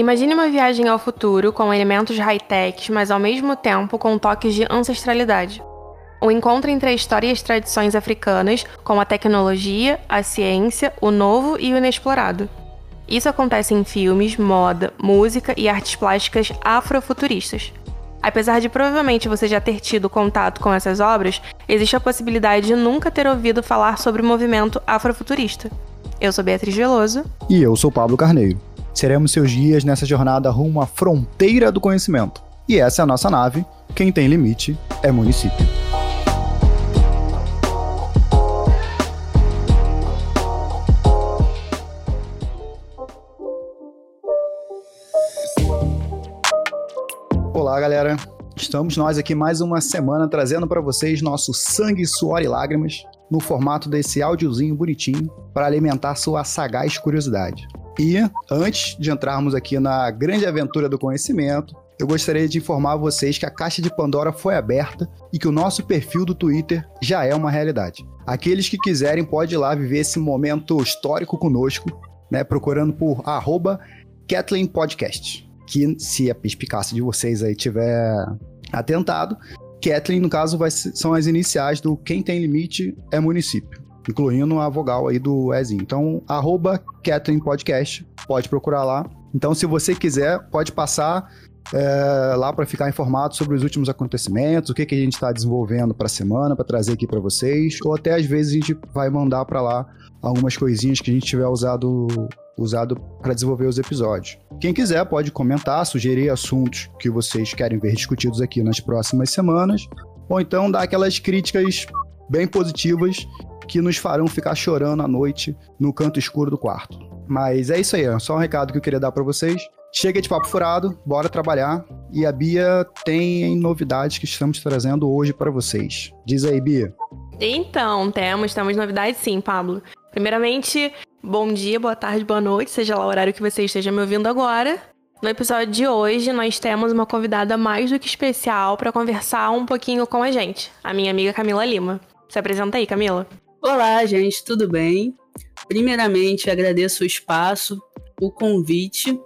Imagine uma viagem ao futuro com elementos high-tech, mas ao mesmo tempo com toques de ancestralidade. O encontro entre a história e as tradições africanas, com a tecnologia, a ciência, o novo e o inexplorado. Isso acontece em filmes, moda, música e artes plásticas afrofuturistas. Apesar de provavelmente você já ter tido contato com essas obras, existe a possibilidade de nunca ter ouvido falar sobre o movimento afrofuturista. Eu sou Beatriz Veloso. E eu sou Pablo Carneiro. Seremos seus guias nessa jornada rumo à fronteira do conhecimento. E essa é a nossa nave. Quem tem limite é município. Olá, galera. Estamos nós aqui mais uma semana trazendo para vocês nosso sangue, suor e lágrimas no formato desse áudiozinho bonitinho para alimentar sua sagaz curiosidade. E antes de entrarmos aqui na grande aventura do conhecimento, eu gostaria de informar vocês que a caixa de Pandora foi aberta e que o nosso perfil do Twitter já é uma realidade. Aqueles que quiserem podem ir lá viver esse momento histórico conosco, né, procurando por arroba Kathleen Podcast que se a perspicácia de vocês aí tiver atentado, Kathleen, no caso, vai, são as iniciais do quem tem limite é município, incluindo a vogal aí do Ezinho. Então, arroba Kathleen Podcast, pode procurar lá. Então, se você quiser, pode passar é, lá para ficar informado sobre os últimos acontecimentos, o que, que a gente está desenvolvendo para a semana, para trazer aqui para vocês, ou até às vezes a gente vai mandar para lá algumas coisinhas que a gente tiver usado usado para desenvolver os episódios. Quem quiser pode comentar, sugerir assuntos que vocês querem ver discutidos aqui nas próximas semanas, ou então dar aquelas críticas bem positivas que nos farão ficar chorando à noite no canto escuro do quarto. Mas é isso aí, é só um recado que eu queria dar para vocês. Chega de papo furado, bora trabalhar. E a Bia tem novidades que estamos trazendo hoje para vocês. Diz aí, Bia. Então, temos, temos novidades sim, Pablo. Primeiramente, bom dia, boa tarde, boa noite, seja lá o horário que você esteja me ouvindo agora. No episódio de hoje, nós temos uma convidada mais do que especial para conversar um pouquinho com a gente, a minha amiga Camila Lima. Se apresenta aí, Camila. Olá, gente, tudo bem? Primeiramente, agradeço o espaço, o convite.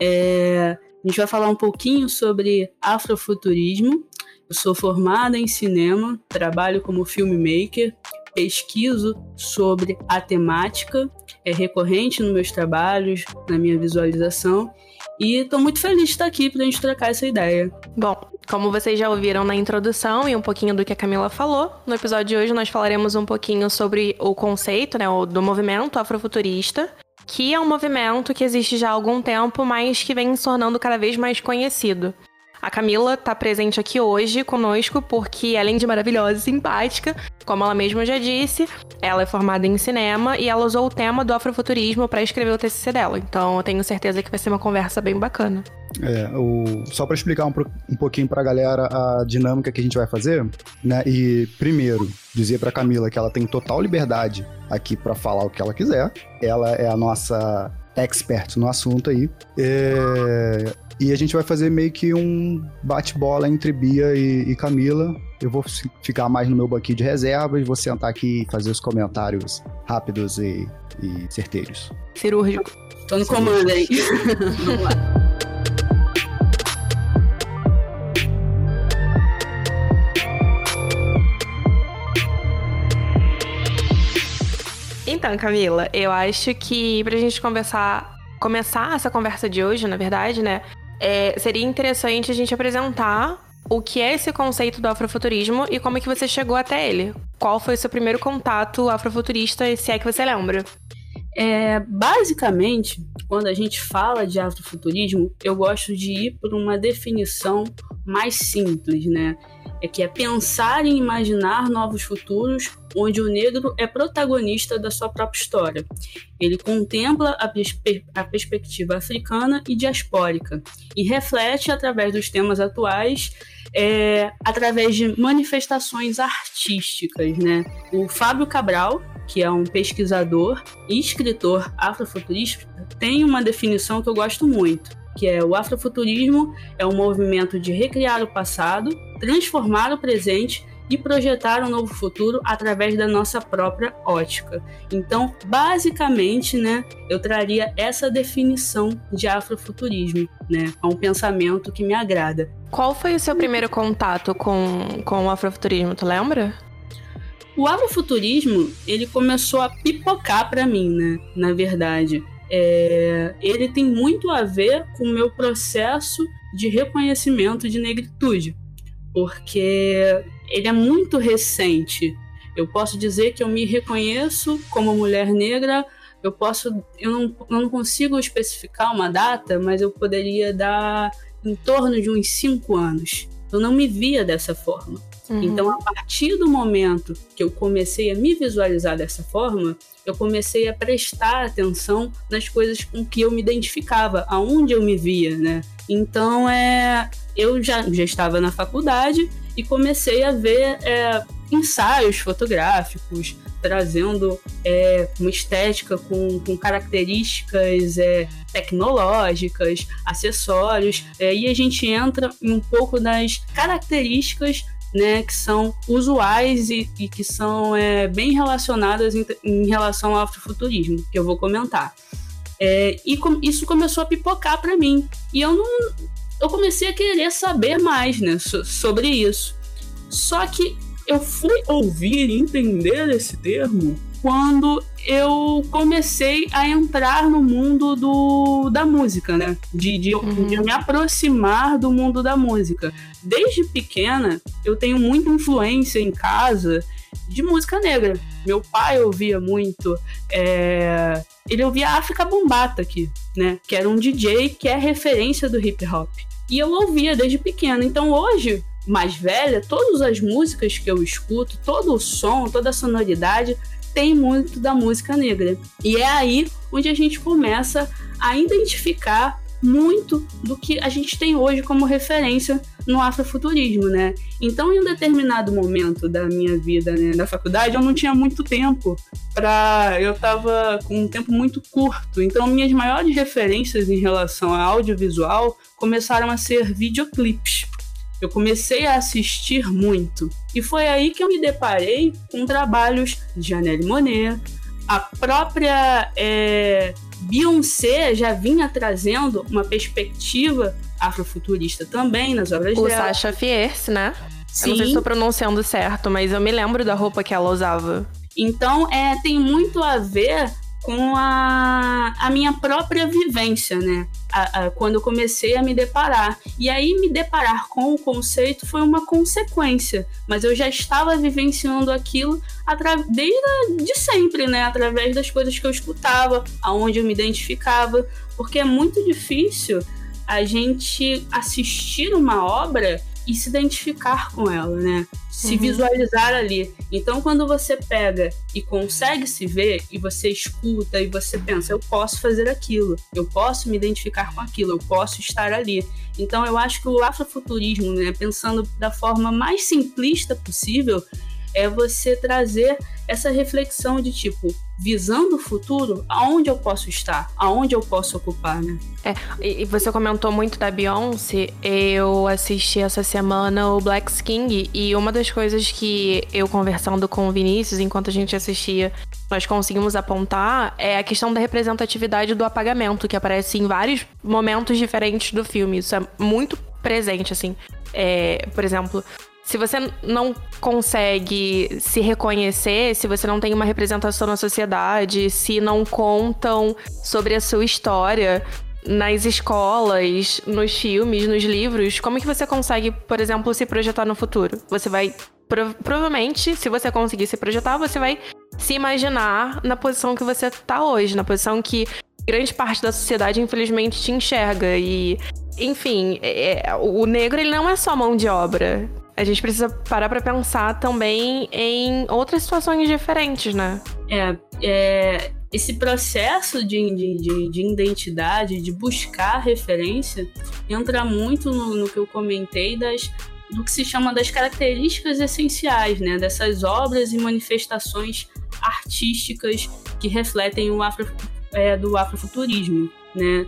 É... A gente vai falar um pouquinho sobre afrofuturismo. Eu sou formada em cinema, trabalho como filmmaker, pesquiso sobre a temática, é recorrente nos meus trabalhos, na minha visualização, e estou muito feliz de estar aqui para a gente trocar essa ideia. Bom, como vocês já ouviram na introdução e um pouquinho do que a Camila falou, no episódio de hoje nós falaremos um pouquinho sobre o conceito né, do movimento afrofuturista, que é um movimento que existe já há algum tempo, mas que vem se tornando cada vez mais conhecido. A Camila está presente aqui hoje conosco porque, além de maravilhosa e simpática, como ela mesma já disse, ela é formada em cinema e ela usou o tema do afrofuturismo para escrever o TCC dela. Então, eu tenho certeza que vai ser uma conversa bem bacana. É, o... só para explicar um, um pouquinho para a galera a dinâmica que a gente vai fazer, né? E primeiro, dizer para Camila que ela tem total liberdade aqui para falar o que ela quiser. Ela é a nossa expert no assunto aí. É... E a gente vai fazer meio que um bate-bola entre Bia e, e, Camila. Eu vou ficar mais no meu banquinho de reservas, vou sentar aqui e fazer os comentários rápidos e, e certeiros. Cirúrgico. Tô no comando aí. Vamos lá. Então, Camila, eu acho que pra gente conversar, começar essa conversa de hoje, na verdade, né? É, seria interessante a gente apresentar o que é esse conceito do afrofuturismo e como é que você chegou até ele. Qual foi o seu primeiro contato afrofuturista, se é que você lembra? É, basicamente, quando a gente fala de afrofuturismo, eu gosto de ir por uma definição mais simples, né? É que é pensar e imaginar novos futuros onde o negro é protagonista da sua própria história. Ele contempla a, perspe a perspectiva africana e diaspórica e reflete através dos temas atuais é, através de manifestações artísticas, né? O Fábio Cabral, que é um pesquisador e escritor afrofuturista, tem uma definição que eu gosto muito, que é o afrofuturismo é um movimento de recriar o passado, transformar o presente e projetar um novo futuro através da nossa própria ótica. Então, basicamente, né, eu traria essa definição de afrofuturismo, né? É um pensamento que me agrada. Qual foi o seu primeiro contato com, com o afrofuturismo, tu lembra? O afrofuturismo, ele começou a pipocar para mim, né? Na verdade. É, ele tem muito a ver com o meu processo de reconhecimento de negritude, porque ele é muito recente. Eu posso dizer que eu me reconheço como mulher negra. Eu posso, eu não, eu não consigo especificar uma data, mas eu poderia dar em torno de uns cinco anos. Eu não me via dessa forma. Uhum. Então, a partir do momento que eu comecei a me visualizar dessa forma, eu comecei a prestar atenção nas coisas com que eu me identificava, aonde eu me via, né? Então, é, eu já, já estava na faculdade e comecei a ver é, ensaios fotográficos, trazendo é, uma estética com, com características é, tecnológicas, acessórios, é, e a gente entra em um pouco das características né, que são usuais e, e que são é, bem relacionadas em, em, relação ao afrofuturismo, que eu vou comentar. É, e com, isso começou a pipocar para mim. E eu não. Eu comecei a querer saber mais né, so, sobre isso. Só que eu fui ouvir e entender esse termo quando eu comecei a entrar no mundo do, da música, né? De, de, uhum. de, me aproximar do mundo da música. Desde pequena, eu tenho muita influência em casa de música negra. Meu pai ouvia muito. É... Ele ouvia África Bombata aqui, né? Que era um DJ que é referência do hip hop. E eu ouvia desde pequena. Então hoje, mais velha, todas as músicas que eu escuto, todo o som, toda a sonoridade tem muito da música negra. E é aí onde a gente começa a identificar muito do que a gente tem hoje como referência no afrofuturismo, né? Então, em um determinado momento da minha vida, né, na faculdade, eu não tinha muito tempo para, eu tava com um tempo muito curto. Então, minhas maiores referências em relação a audiovisual começaram a ser videoclipes eu comecei a assistir muito. E foi aí que eu me deparei com trabalhos de Janelle Monet, a própria é, Beyoncé já vinha trazendo uma perspectiva afrofuturista também nas obras o dela. O Sasha Fierce, né? Sim. Eu não sei se estou pronunciando certo, mas eu me lembro da roupa que ela usava. Então, é, tem muito a ver com a, a minha própria vivência, né? A, a, quando eu comecei a me deparar. E aí, me deparar com o conceito foi uma consequência, mas eu já estava vivenciando aquilo desde de sempre, né? Através das coisas que eu escutava, aonde eu me identificava, porque é muito difícil a gente assistir uma obra e se identificar com ela, né? Se uhum. visualizar ali. Então, quando você pega e consegue se ver, e você escuta e você pensa, eu posso fazer aquilo, eu posso me identificar com aquilo, eu posso estar ali. Então, eu acho que o afrofuturismo, né, pensando da forma mais simplista possível, é você trazer essa reflexão de tipo, visando o futuro, aonde eu posso estar, aonde eu posso ocupar, né? É, e você comentou muito da Beyoncé. Eu assisti essa semana o Black King e uma das coisas que eu conversando com o Vinícius enquanto a gente assistia, nós conseguimos apontar é a questão da representatividade do apagamento, que aparece em vários momentos diferentes do filme. Isso é muito presente, assim. É, por exemplo, se você não consegue se reconhecer, se você não tem uma representação na sociedade, se não contam sobre a sua história nas escolas, nos filmes, nos livros, como que você consegue, por exemplo, se projetar no futuro? Você vai prov provavelmente, se você conseguir se projetar, você vai se imaginar na posição que você tá hoje, na posição que grande parte da sociedade infelizmente te enxerga e enfim, é, é o negro ele não é só mão de obra a gente precisa parar para pensar também em outras situações diferentes, né? É, é esse processo de, de, de, identidade, de buscar referência, entra muito no, no que eu comentei das, do que se chama das características essenciais, né? Dessas obras e manifestações artísticas que refletem o afro, é, do afrofuturismo, né?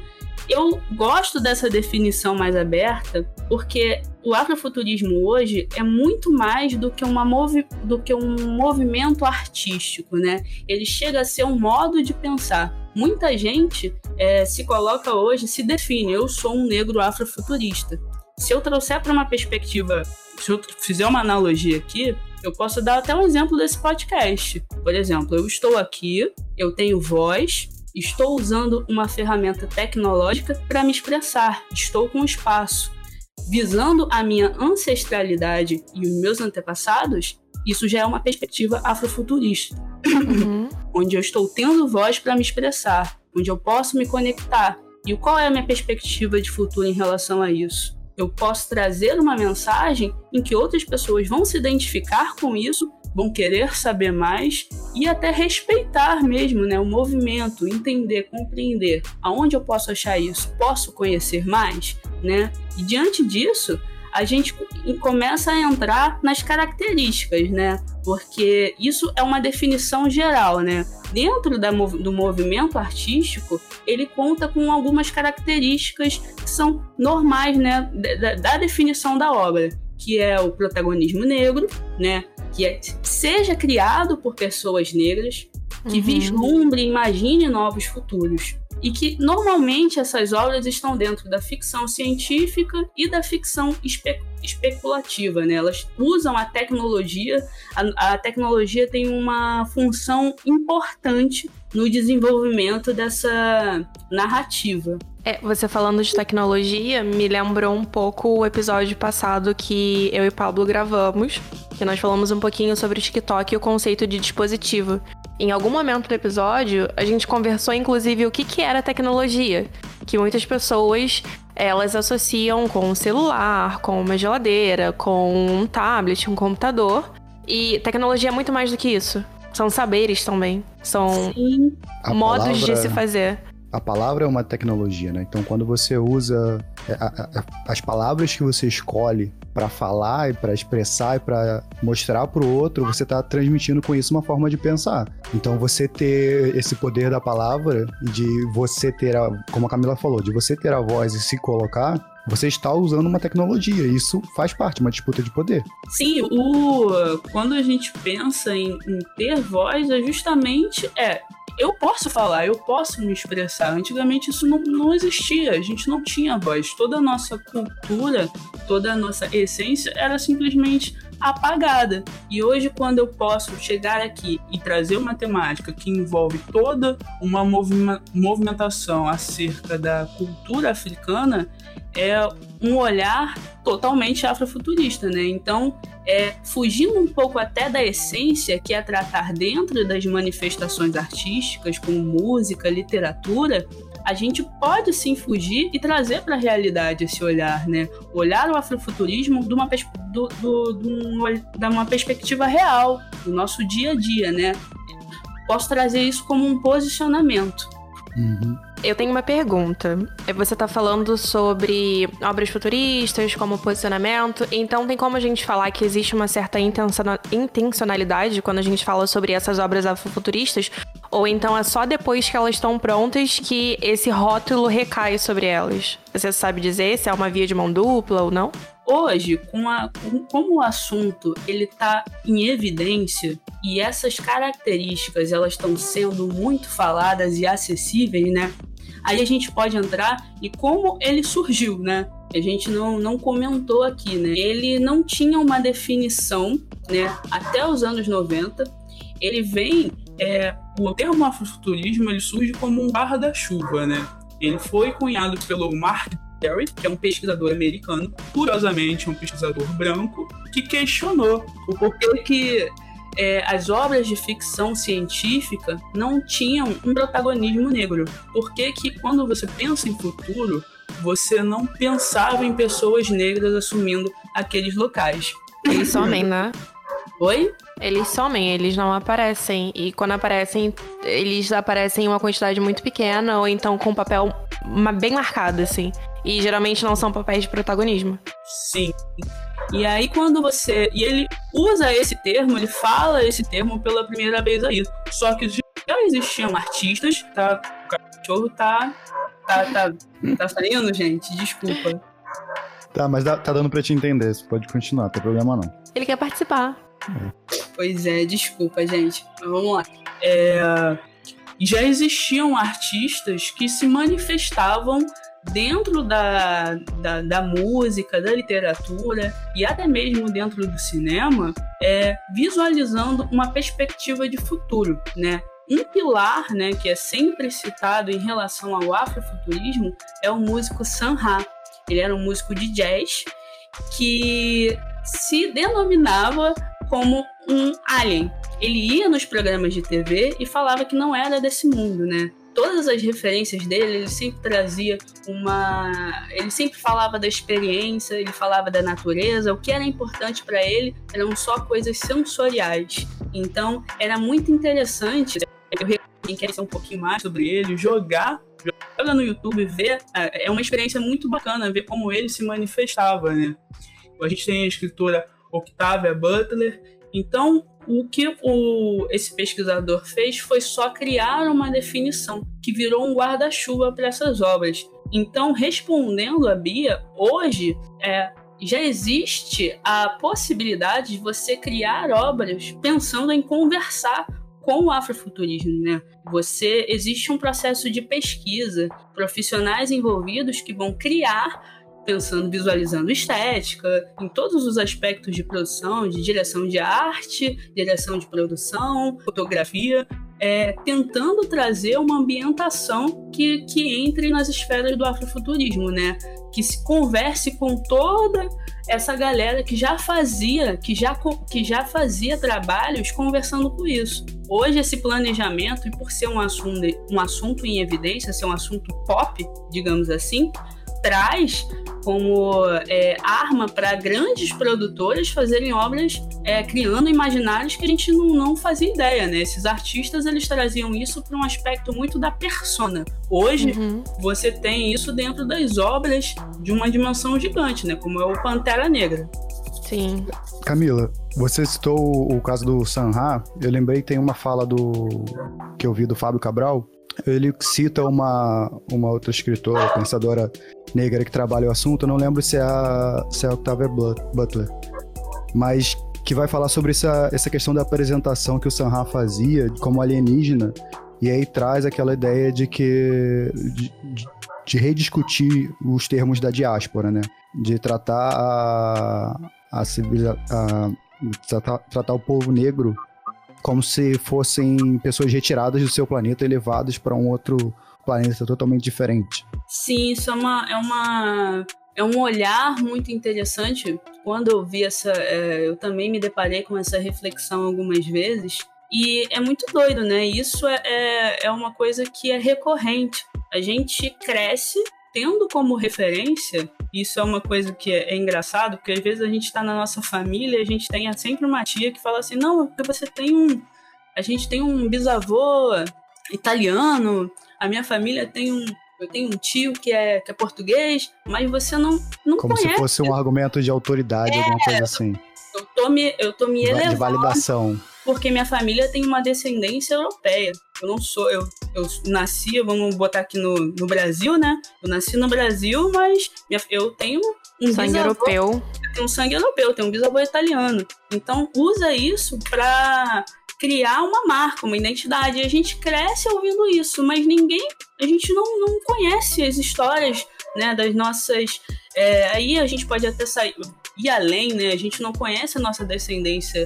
Eu gosto dessa definição mais aberta porque o afrofuturismo hoje é muito mais do que, uma movi do que um movimento artístico, né? Ele chega a ser um modo de pensar. Muita gente é, se coloca hoje, se define, eu sou um negro afrofuturista. Se eu trouxer para uma perspectiva, se eu fizer uma analogia aqui, eu posso dar até um exemplo desse podcast. Por exemplo, eu estou aqui, eu tenho voz, estou usando uma ferramenta tecnológica para me expressar, estou com espaço visando a minha ancestralidade e os meus antepassados, isso já é uma perspectiva afrofuturista, uhum. onde eu estou tendo voz para me expressar, onde eu posso me conectar. E qual é a minha perspectiva de futuro em relação a isso? Eu posso trazer uma mensagem em que outras pessoas vão se identificar com isso, vão querer saber mais e até respeitar mesmo né, o movimento, entender, compreender aonde eu posso achar isso, posso conhecer mais, né? E diante disso, a gente começa a entrar nas características, né? Porque isso é uma definição geral, né? Dentro da, do movimento artístico, ele conta com algumas características que são normais, né? Da, da definição da obra, que é o protagonismo negro, né? Que é, seja criado por pessoas negras, que uhum. vislumbre e imagine novos futuros e que normalmente essas obras estão dentro da ficção científica e da ficção espe especulativa, né? Elas usam a tecnologia, a, a tecnologia tem uma função importante no desenvolvimento dessa narrativa. É, você falando de tecnologia me lembrou um pouco o episódio passado que eu e Pablo gravamos, que nós falamos um pouquinho sobre o TikTok e o conceito de dispositivo. Em algum momento do episódio, a gente conversou inclusive o que, que era tecnologia, que muitas pessoas elas associam com um celular, com uma geladeira, com um tablet, um computador. E tecnologia é muito mais do que isso. São saberes também. São Sim. modos palavra... de se fazer a palavra é uma tecnologia, né? Então, quando você usa é, as palavras que você escolhe para falar e para expressar e para mostrar para o outro, você está transmitindo com isso uma forma de pensar. Então, você ter esse poder da palavra e de você ter, a, como a Camila falou, de você ter a voz e se colocar, você está usando uma tecnologia. Isso faz parte, uma disputa de poder. Sim, o quando a gente pensa em, em ter voz, é justamente é eu posso falar, eu posso me expressar. Antigamente isso não, não existia, a gente não tinha voz. Toda a nossa cultura, toda a nossa essência era simplesmente apagada. E hoje, quando eu posso chegar aqui e trazer uma temática que envolve toda uma movimentação acerca da cultura africana, é um olhar totalmente afrofuturista, né? Então, é, fugindo um pouco até da essência, que é tratar dentro das manifestações artísticas, como música, literatura, a gente pode sim fugir e trazer para a realidade esse olhar, né? Olhar o afrofuturismo de uma, do, do, de uma perspectiva real, do nosso dia a dia, né? Posso trazer isso como um posicionamento. Uhum. Eu tenho uma pergunta. Você está falando sobre obras futuristas, como posicionamento, então tem como a gente falar que existe uma certa intencionalidade quando a gente fala sobre essas obras afrofuturistas? Ou então é só depois que elas estão prontas que esse rótulo recai sobre elas? Você sabe dizer se é uma via de mão dupla ou não? Hoje, com a, como o assunto ele está em evidência e essas características elas estão sendo muito faladas e acessíveis, né? Aí a gente pode entrar e como ele surgiu, né? A gente não, não comentou aqui, né? Ele não tinha uma definição, né? Até os anos 90. Ele vem. É, o termo afrofuturismo ele surge como um barra da chuva, né? Ele foi cunhado pelo Mark Terry, que é um pesquisador americano, curiosamente um pesquisador branco, que questionou o porquê que é, as obras de ficção científica não tinham um protagonismo negro. Por que que quando você pensa em futuro, você não pensava em pessoas negras assumindo aqueles locais? Eles somem, né? Oi? Eles somem, eles não aparecem. E quando aparecem, eles aparecem em uma quantidade muito pequena ou então com um papel bem marcado, assim. E geralmente não são papéis de protagonismo. Sim. E aí quando você. E ele usa esse termo, ele fala esse termo pela primeira vez aí. Só que já existiam artistas, tá? O cachorro tá. Tá, tá, tá saindo, gente? Desculpa. Tá, mas dá, tá dando pra te entender, você pode continuar, não tem problema não. Ele quer participar. Pois é, desculpa, gente. Vamos lá. É, já existiam artistas que se manifestavam dentro da, da, da, música, da literatura e até mesmo dentro do cinema, é, visualizando uma perspectiva de futuro, né? Um pilar, né, que é sempre citado em relação ao afrofuturismo é o músico Ra. Ele era um músico de jazz que se denominava como um alien. Ele ia nos programas de TV e falava que não era desse mundo, né? Todas as referências dele, ele sempre trazia uma. Ele sempre falava da experiência, ele falava da natureza. O que era importante para ele eram só coisas sensoriais. Então, era muito interessante. Eu quem quer saber um pouquinho mais sobre ele, jogar joga no YouTube, ver, é, é uma experiência muito bacana ver como ele se manifestava, né? A gente tem a escritora Octavia Butler. Então, o que o, esse pesquisador fez foi só criar uma definição que virou um guarda-chuva para essas obras. Então, respondendo a Bia, hoje é, já existe a possibilidade de você criar obras pensando em conversar com o afrofuturismo, né? Você existe um processo de pesquisa, profissionais envolvidos que vão criar pensando, visualizando estética, em todos os aspectos de produção, de direção de arte, direção de produção, fotografia, é, tentando trazer uma ambientação que, que entre nas esferas do afrofuturismo, né? Que se converse com toda essa galera que já fazia, que já, que já fazia trabalhos conversando com isso. Hoje esse planejamento, e por ser um assunto, um assunto em evidência, ser um assunto pop, digamos assim, traz como é, arma para grandes produtoras fazerem obras é, criando imaginários que a gente não, não fazia ideia, né? Esses artistas eles traziam isso para um aspecto muito da persona. Hoje uhum. você tem isso dentro das obras de uma dimensão gigante, né? Como é o Pantera Negra. Sim. Camila, você citou o caso do Sanha. Eu lembrei que tem uma fala do que eu vi do Fábio Cabral, ele cita uma, uma outra escritora, pensadora negra que trabalha o assunto, não lembro se é a, se é a Octavia Butler, mas que vai falar sobre essa, essa questão da apresentação que o Sanha fazia como alienígena, e aí traz aquela ideia de que. de, de rediscutir os termos da diáspora, né? De tratar a, a, civiliza, a tratar, tratar o povo negro como se fossem pessoas retiradas do seu planeta e levadas para um outro planeta totalmente diferente. Sim, isso é uma, é uma é um olhar muito interessante. Quando eu vi essa, é, eu também me deparei com essa reflexão algumas vezes. E é muito doido, né? Isso é, é, é uma coisa que é recorrente. A gente cresce tendo como referência, isso é uma coisa que é, é engraçado, porque às vezes a gente está na nossa família e a gente tem sempre uma tia que fala assim: não, porque você tem um. A gente tem um bisavô italiano, a minha família tem um. Eu tenho um tio que é, que é português, mas você não, não Como conhece. se fosse um argumento de autoridade, é, alguma coisa assim. Eu tô me, eu tô me elevando. De validação porque minha família tem uma descendência europeia. Eu não sou, eu, eu nasci, vamos botar aqui no, no Brasil, né? Eu nasci no Brasil, mas eu tenho um sangue bisavô, europeu. Eu tenho um sangue europeu, eu tenho um bisavô italiano. Então usa isso para criar uma marca, uma identidade. E a gente cresce ouvindo isso, mas ninguém, a gente não, não conhece as histórias né, das nossas. É, aí a gente pode até sair e além, né? A gente não conhece a nossa descendência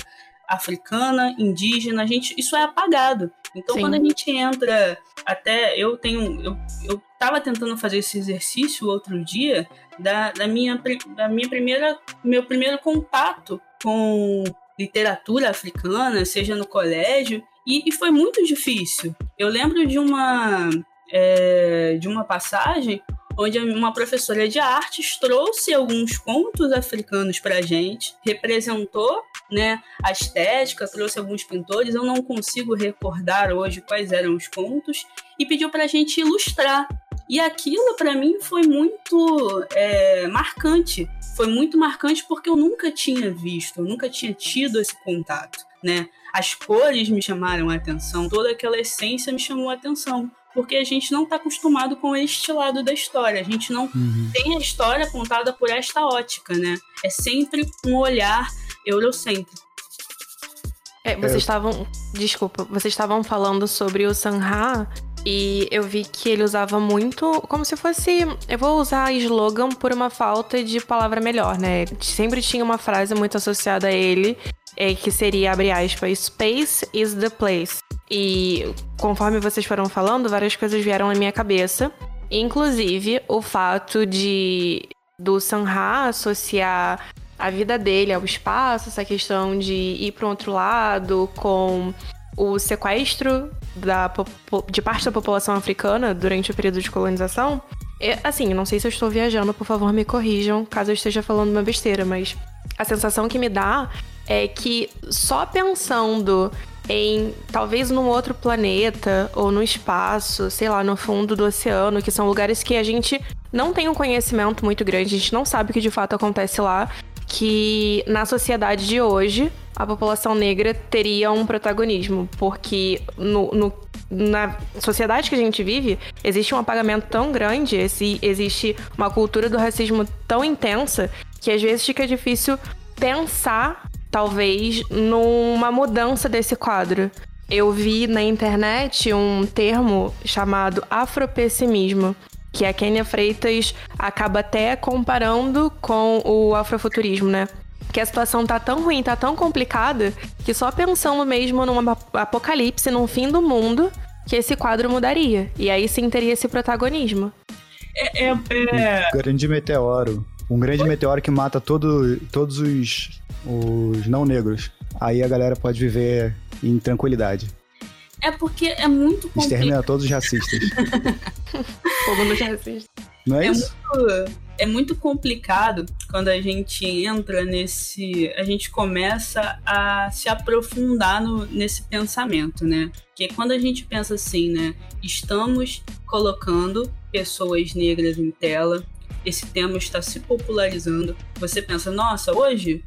africana, indígena, a gente, isso é apagado. Então, Sim. quando a gente entra, até eu tenho, eu, eu tava tentando fazer esse exercício outro dia da, da minha, da minha primeira, meu primeiro contato com literatura africana, seja no colégio, e, e foi muito difícil. Eu lembro de uma é, de uma passagem onde uma professora de artes trouxe alguns contos africanos para a gente, representou né, a estética, trouxe alguns pintores, eu não consigo recordar hoje quais eram os contos, e pediu para a gente ilustrar. E aquilo para mim foi muito é, marcante. Foi muito marcante porque eu nunca tinha visto, eu nunca tinha tido esse contato, né? As cores me chamaram a atenção, toda aquela essência me chamou a atenção porque a gente não está acostumado com este lado da história. A gente não uhum. tem a história contada por esta ótica, né? É sempre um olhar eurocêntrico. É, vocês é. estavam. Desculpa, vocês estavam falando sobre o Sanha e eu vi que ele usava muito como se fosse. Eu vou usar slogan por uma falta de palavra melhor, né? Sempre tinha uma frase muito associada a ele, é, que seria, abre aspas, Space is the place. E conforme vocês foram falando, várias coisas vieram na minha cabeça. Inclusive o fato de do Sanha associar a vida dele ao espaço, essa questão de ir para um outro lado com o sequestro da, de parte da população africana durante o período de colonização. É, assim, não sei se eu estou viajando, por favor me corrijam caso eu esteja falando uma besteira, mas a sensação que me dá é que só pensando em talvez num outro planeta ou no espaço, sei lá, no fundo do oceano, que são lugares que a gente não tem um conhecimento muito grande, a gente não sabe o que de fato acontece lá, que na sociedade de hoje a população negra teria um protagonismo, porque no, no, na sociedade que a gente vive existe um apagamento tão grande, existe uma cultura do racismo tão intensa que às vezes fica difícil pensar, talvez, numa mudança desse quadro. Eu vi na internet um termo chamado afropessimismo, que a Kênia Freitas acaba até comparando com o afrofuturismo, né? Que a situação tá tão ruim, tá tão complicada, que só pensando mesmo num apocalipse, num fim do mundo, que esse quadro mudaria. E aí sim teria esse protagonismo. É, é, é... Um grande meteoro. Um grande meteoro que mata todo, todos os, os não negros. Aí a galera pode viver em tranquilidade. É porque é muito complicado. Extermina todos os racistas. Fogo nos racistas. Não é, é isso? Muito, é muito complicado quando a gente entra nesse. A gente começa a se aprofundar no, nesse pensamento, né? Que quando a gente pensa assim, né? Estamos colocando pessoas negras em tela, esse tema está se popularizando. Você pensa, nossa, hoje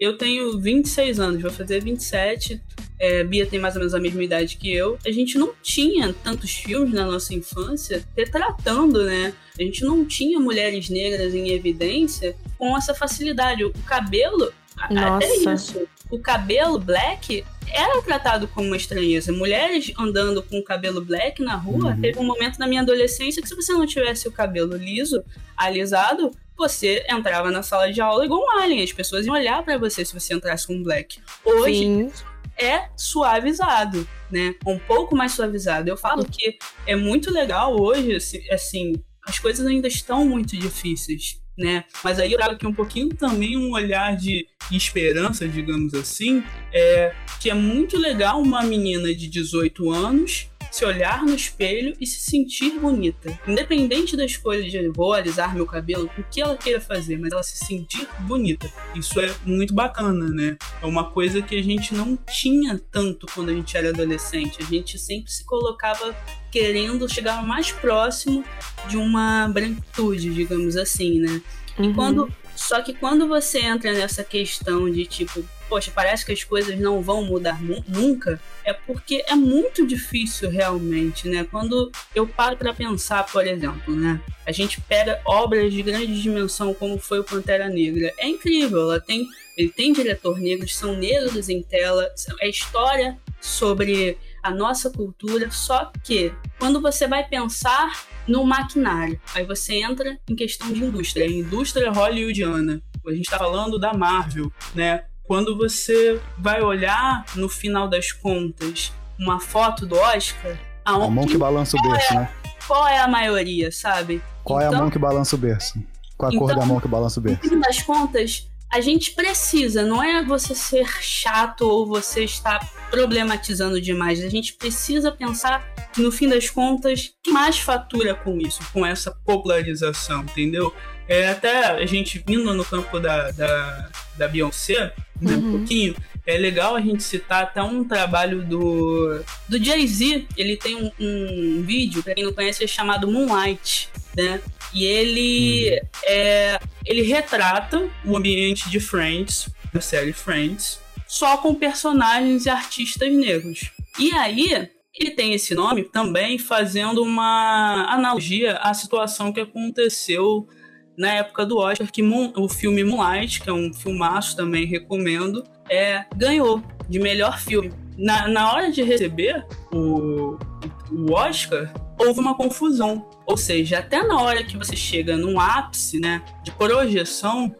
eu tenho 26 anos, vou fazer 27. É, Bia tem mais ou menos a mesma idade que eu. A gente não tinha tantos filmes na nossa infância retratando, né? A gente não tinha mulheres negras em evidência com essa facilidade. O cabelo, nossa. até isso. O cabelo black era tratado como uma estranheza. Mulheres andando com o cabelo black na rua, uhum. teve um momento na minha adolescência que se você não tivesse o cabelo liso, alisado, você entrava na sala de aula igual um alien. As pessoas iam olhar para você se você entrasse com black. Hoje Sim. é suavizado, né? Um pouco mais suavizado. Eu falo que é muito legal hoje, assim, as coisas ainda estão muito difíceis, né? Mas aí eu trago aqui um pouquinho também um olhar de esperança, digamos assim, é que é muito legal uma menina de 18 anos se olhar no espelho e se sentir bonita. Independente da escolha de vou alisar meu cabelo, o que ela queira fazer, mas ela se sentir bonita. Isso é muito bacana, né? É uma coisa que a gente não tinha tanto quando a gente era adolescente. A gente sempre se colocava querendo chegar mais próximo de uma branquitude, digamos assim, né? Uhum. E quando só que quando você entra nessa questão de tipo, poxa, parece que as coisas não vão mudar nunca, é porque é muito difícil realmente, né? Quando eu paro para pensar, por exemplo, né? A gente pega obras de grande dimensão como foi o Pantera Negra. É incrível, ela tem, ele tem diretor negro, são negros em tela, é história sobre a nossa cultura, só que quando você vai pensar no maquinário, aí você entra em questão de indústria, indústria hollywoodiana. A gente está falando da Marvel, né? Quando você vai olhar no final das contas uma foto do Oscar, a, a mão que balança o berço, é, né? Qual é a maioria, sabe? Qual então, é a mão que balança o berço? Qual a então, cor da mão que balança o berço? No fim das contas, a gente precisa, não é você ser chato ou você estar problematizando demais. A gente precisa pensar que, no fim das contas, mais fatura com isso, com essa popularização, entendeu? É, até a gente vindo no campo da, da, da Beyoncé, né, uhum. um pouquinho, é legal a gente citar até um trabalho do, do Jay-Z. Ele tem um, um vídeo, pra quem não conhece, é chamado Moonlight, né? E ele, é, ele retrata o ambiente de Friends, da série Friends, só com personagens e artistas negros. E aí, Ele tem esse nome também fazendo uma analogia à situação que aconteceu na época do Oscar, que o filme Moonlight, que é um filmaço também recomendo, é, ganhou de melhor filme. Na, na hora de receber o, o Oscar, houve uma confusão. Ou seja, até na hora que você chega num ápice né, de projeção,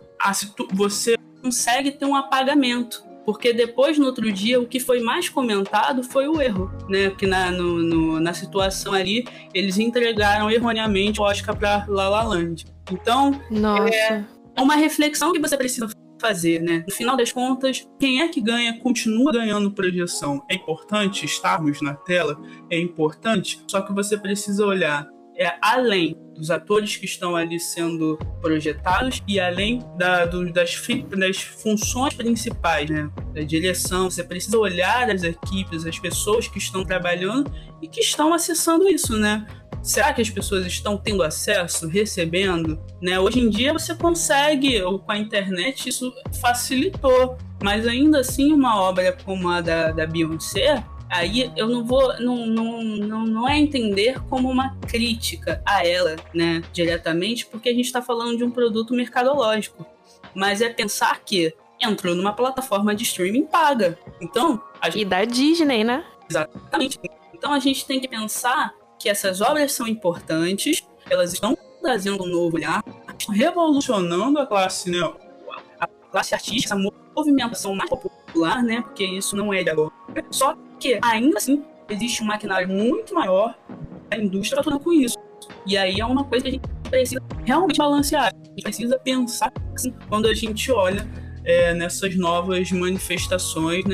você consegue ter um apagamento. Porque depois, no outro dia, o que foi mais comentado foi o erro, né? Que na, no, no, na situação ali, eles entregaram erroneamente o Oscar para La La Land. Então, Nossa. é uma reflexão que você precisa fazer, né? No final das contas, quem é que ganha continua ganhando projeção. É importante estarmos na tela, é importante, só que você precisa olhar é além dos atores que estão ali sendo projetados e além da, do, das, das funções principais, né? Da direção, você precisa olhar as equipes, as pessoas que estão trabalhando e que estão acessando isso, né? Será que as pessoas estão tendo acesso, recebendo? Né? Hoje em dia você consegue, ou com a internet isso facilitou, mas ainda assim uma obra como a da, da Beyoncé, aí eu não vou, não, não, não, não é entender como uma crítica a ela, né, diretamente, porque a gente está falando de um produto mercadológico, mas é pensar que entrou numa plataforma de streaming paga. Então, gente... e da Disney, né? Exatamente. Então a gente tem que pensar que essas obras são importantes, elas estão trazendo um novo olhar, revolucionando a classe, né, classe artística, essa movimentação mais popular, né, porque isso não é de agora. Só que, ainda assim, existe um maquinário muito maior a indústria toda com isso. E aí é uma coisa que a gente precisa realmente balancear. A gente precisa pensar assim, quando a gente olha é, nessas novas manifestações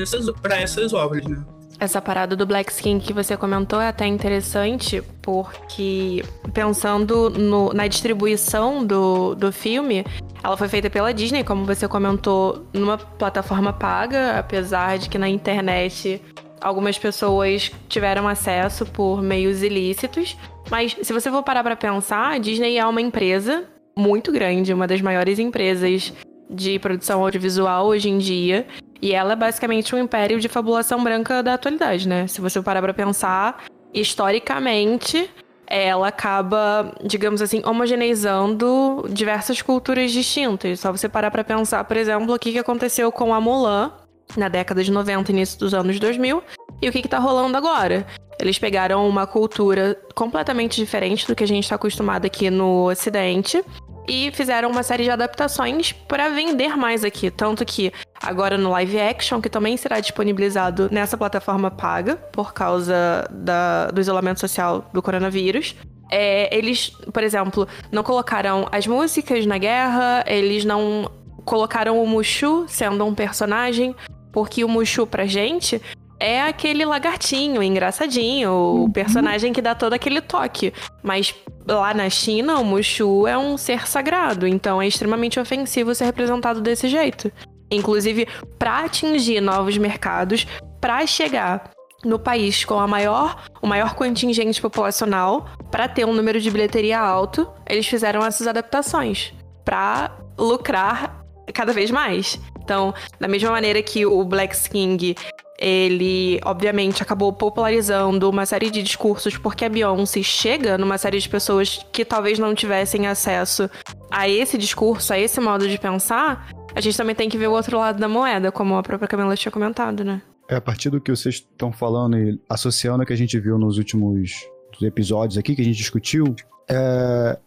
para essas obras, né? Essa parada do Black Skin que você comentou é até interessante, porque pensando no, na distribuição do, do filme, ela foi feita pela Disney, como você comentou, numa plataforma paga, apesar de que na internet algumas pessoas tiveram acesso por meios ilícitos. Mas se você for parar para pensar, a Disney é uma empresa muito grande, uma das maiores empresas de produção audiovisual hoje em dia. E ela é basicamente um império de fabulação branca da atualidade, né? Se você parar pra pensar, historicamente, ela acaba, digamos assim, homogeneizando diversas culturas distintas. Só você parar pra pensar, por exemplo, o que aconteceu com a Mulan na década de 90, início dos anos 2000, e o que está rolando agora. Eles pegaram uma cultura completamente diferente do que a gente está acostumado aqui no Ocidente e fizeram uma série de adaptações para vender mais aqui. Tanto que agora no live action, que também será disponibilizado nessa plataforma paga, por causa da, do isolamento social do coronavírus. É, eles, por exemplo, não colocaram as músicas na guerra, eles não colocaram o Mushu sendo um personagem, porque o Mushu pra gente é aquele lagartinho engraçadinho, o uhum. personagem que dá todo aquele toque. Mas lá na China, o Mushu é um ser sagrado, então é extremamente ofensivo ser representado desse jeito. Inclusive, para atingir novos mercados, para chegar no país com a maior, o maior contingente populacional, para ter um número de bilheteria alto, eles fizeram essas adaptações para lucrar cada vez mais. Então, da mesma maneira que o Black King ele obviamente acabou popularizando uma série de discursos porque a Beyoncé chega numa série de pessoas que talvez não tivessem acesso a esse discurso, a esse modo de pensar. A gente também tem que ver o outro lado da moeda, como a própria Camila tinha comentado, né? É a partir do que vocês estão falando e associando o que a gente viu nos últimos episódios aqui que a gente discutiu, é,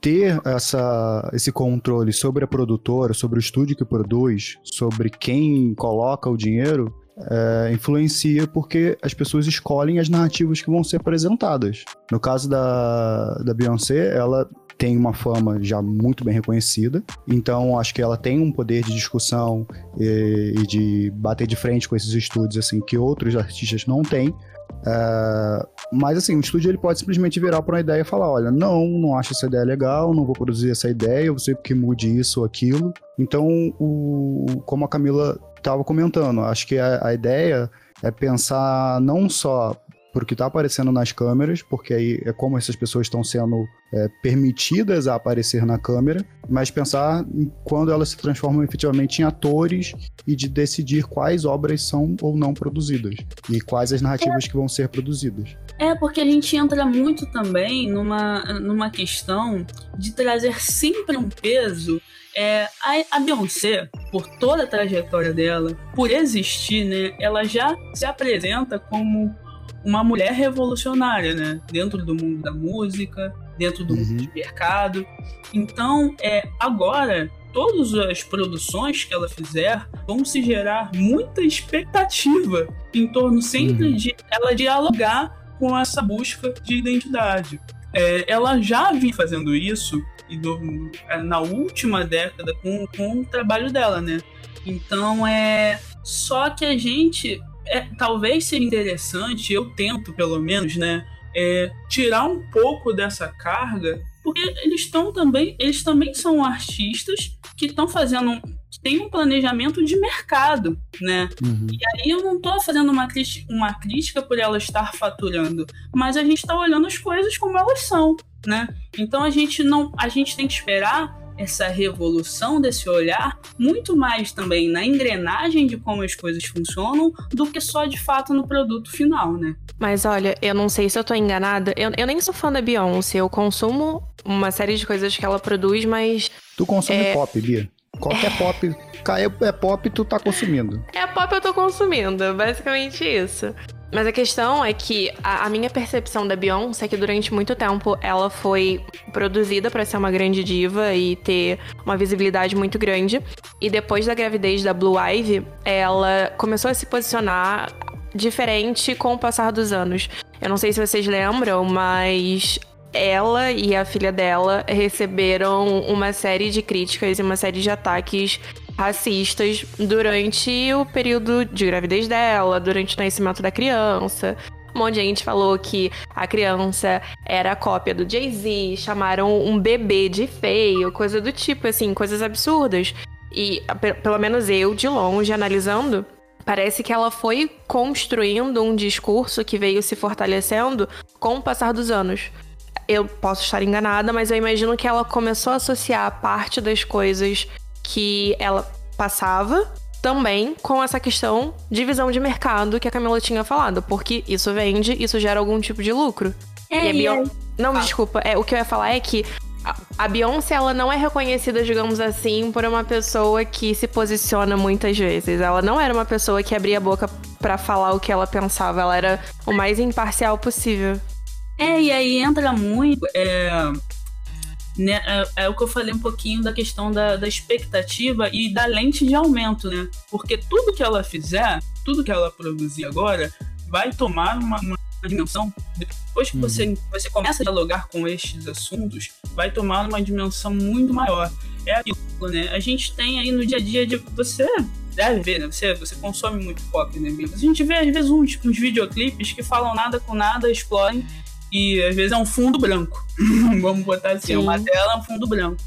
ter essa, esse controle sobre a produtora, sobre o estúdio que produz, sobre quem coloca o dinheiro, é, influencia porque as pessoas escolhem as narrativas que vão ser apresentadas. No caso da, da Beyoncé, ela tem uma fama já muito bem reconhecida, então acho que ela tem um poder de discussão e, e de bater de frente com esses estúdios assim que outros artistas não têm. É, mas assim, o estúdio ele pode simplesmente virar para uma ideia e falar: olha, não, não acho essa ideia legal, não vou produzir essa ideia, você que mude isso ou aquilo. Então, o, como a Camila estava comentando, acho que a, a ideia é pensar não só por que está aparecendo nas câmeras, porque aí é como essas pessoas estão sendo é, permitidas a aparecer na câmera, mas pensar em quando elas se transformam efetivamente em atores e de decidir quais obras são ou não produzidas e quais as narrativas é. que vão ser produzidas. É, porque a gente entra muito também numa, numa questão de trazer sempre um peso é, a, a Beyoncé, por toda a trajetória dela, por existir, né, ela já se apresenta como uma mulher revolucionária, né, dentro do mundo da música, dentro do uhum. mundo do mercado. Então, é, agora todas as produções que ela fizer vão se gerar muita expectativa em torno sempre uhum. de ela dialogar com essa busca de identidade. É, ela já vinha fazendo isso e do, é, na última década com, com o trabalho dela, né? Então é só que a gente é, talvez seria interessante, eu tento pelo menos, né? É, tirar um pouco dessa carga, porque eles estão também, eles também são artistas que estão fazendo tem um planejamento de mercado, né? Uhum. E aí eu não estou fazendo uma, uma crítica por ela estar faturando, mas a gente está olhando as coisas como elas são, né? Então a gente não, a gente tem que esperar essa revolução desse olhar muito mais também na engrenagem de como as coisas funcionam do que só de fato no produto final, né? Mas olha, eu não sei se eu tô enganada, eu, eu nem sou fã da Beyoncé, eu consumo uma série de coisas que ela produz, mas. Tu consome é... pop, Bia? Qualquer pop, caiu é pop, tu tá consumindo. É pop, eu tô consumindo, basicamente isso. Mas a questão é que a, a, minha percepção da Beyoncé é que durante muito tempo ela foi produzida para ser uma grande diva e ter uma visibilidade muito grande. E depois da gravidez da Blue Ivy, ela começou a se posicionar diferente com o passar dos anos. Eu não sei se vocês lembram, mas ela e a filha dela receberam uma série de críticas e uma série de ataques racistas durante o período de gravidez dela, durante o nascimento da criança. Um monte de gente falou que a criança era cópia do Jay-Z, chamaram um bebê de feio, coisa do tipo, assim, coisas absurdas. E pelo menos eu, de longe, analisando, parece que ela foi construindo um discurso que veio se fortalecendo com o passar dos anos. Eu posso estar enganada, mas eu imagino que ela começou a associar parte das coisas que ela passava também com essa questão de visão de mercado que a Camila tinha falado, porque isso vende, isso gera algum tipo de lucro. É, e a Beyoncé... Não, ah. desculpa, é, o que eu ia falar é que a Beyoncé, ela não é reconhecida, digamos assim, por uma pessoa que se posiciona muitas vezes. Ela não era uma pessoa que abria a boca para falar o que ela pensava, ela era o mais imparcial possível. É, e aí entra muito. É, né, é, é, o que eu falei um pouquinho da questão da, da expectativa e da lente de aumento, né? Porque tudo que ela fizer, tudo que ela produzir agora, vai tomar uma, uma dimensão. Depois que uhum. você, você começa a dialogar com estes assuntos, vai tomar uma dimensão muito maior. É aquilo, né? A gente tem aí no dia a dia de você deve ver, né? Você, você consome muito pop, né? A gente vê às vezes uns, uns videoclipes que falam nada com nada, explodem e às vezes é um fundo branco. Vamos botar assim, Sim. uma tela, um fundo branco.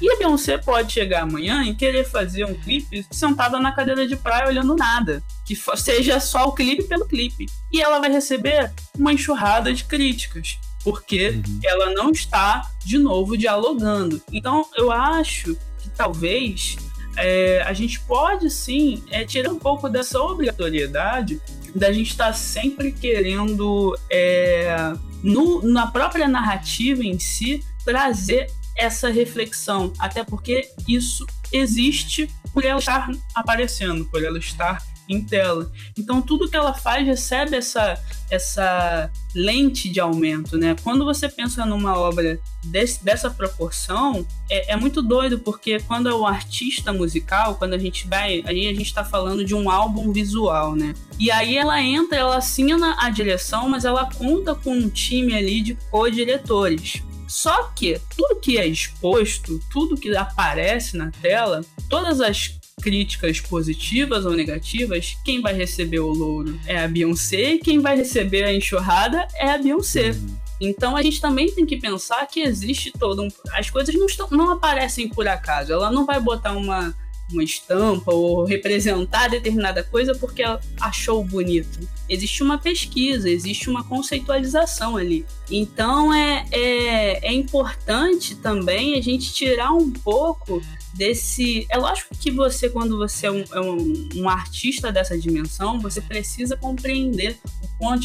E a Beyoncé pode chegar amanhã e querer fazer um clipe sentada na cadeira de praia olhando nada. Que seja só o clipe pelo clipe. E ela vai receber uma enxurrada de críticas. Porque uhum. ela não está, de novo, dialogando. Então eu acho que talvez é, a gente pode sim é, tirar um pouco dessa obrigatoriedade da gente estar tá sempre querendo, é, no, na própria narrativa em si, trazer essa reflexão. Até porque isso existe por ela estar aparecendo, por ela estar em tela. Então tudo que ela faz recebe essa, essa lente de aumento, né? Quando você pensa numa obra desse, dessa proporção, é, é, muito doido, porque quando é um artista musical, quando a gente vai. Aí a gente tá falando de um álbum visual, né? E aí ela entra, ela assina a direção, mas ela conta com um time ali de co-diretores. Só que tudo que é exposto, tudo que aparece na tela, todas as críticas positivas ou negativas, quem vai receber o louro é a Beyoncé e quem vai receber a enxurrada é a Beyoncé. Uhum. Então a gente também tem que pensar que existe todo um. As coisas não, estão, não aparecem por acaso. Ela não vai botar uma uma estampa ou representar determinada coisa porque ela achou bonito. Existe uma pesquisa, existe uma conceitualização ali. Então é, é, é importante também a gente tirar um pouco desse. É lógico que você, quando você é um, é um, um artista dessa dimensão, você precisa compreender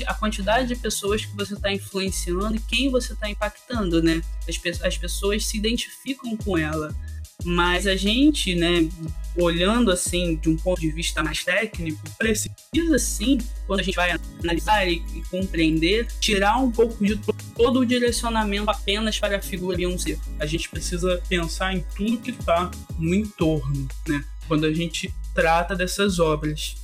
a quantidade de pessoas que você está influenciando e quem você está impactando, né? As, as pessoas se identificam com ela. Mas a gente, né, olhando assim de um ponto de vista mais técnico, precisa sim, quando a gente vai analisar e, e compreender, tirar um pouco de todo o direcionamento apenas para a figura Beyoncé. A gente precisa pensar em tudo que está no entorno, né? Quando a gente trata dessas obras.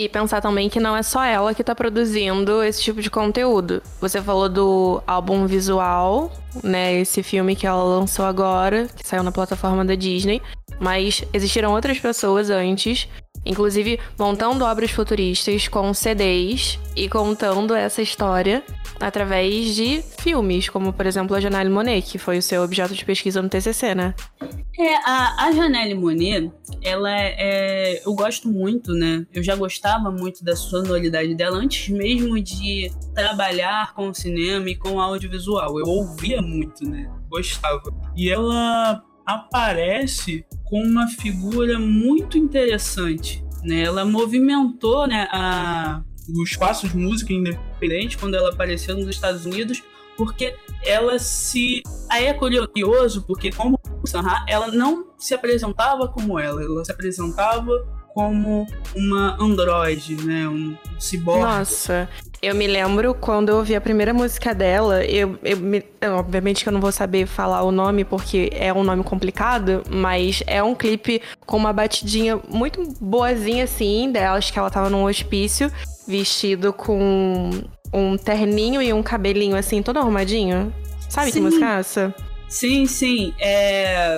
E pensar também que não é só ela que tá produzindo esse tipo de conteúdo. Você falou do álbum visual, né? Esse filme que ela lançou agora, que saiu na plataforma da Disney. Mas existiram outras pessoas antes inclusive montando obras futuristas com CDs e contando essa história através de filmes, como por exemplo a Janelle Monet, que foi o seu objeto de pesquisa no TCC, né? É, a, a Janelle Monet, ela é, é, Eu gosto muito, né? Eu já gostava muito da sonoridade dela antes mesmo de trabalhar com cinema e com audiovisual. Eu ouvia muito, né? Gostava. E ela aparece com uma figura muito interessante. Né? Ela movimentou né, a, o espaço de música independente quando ela apareceu nos Estados Unidos, porque ela se. Aí é curioso, porque como Sanha, ela não se apresentava como ela, ela se apresentava como uma androide, né? Um ciborgue. Nossa, eu me lembro quando eu ouvi a primeira música dela, eu, eu me, obviamente que eu não vou saber falar o nome porque é um nome complicado, mas é um clipe com uma batidinha muito boazinha assim, dela, acho que ela tava num hospício, vestido com um terninho e um cabelinho assim, todo arrumadinho. Sabe sim. que música é essa? Sim, sim. É.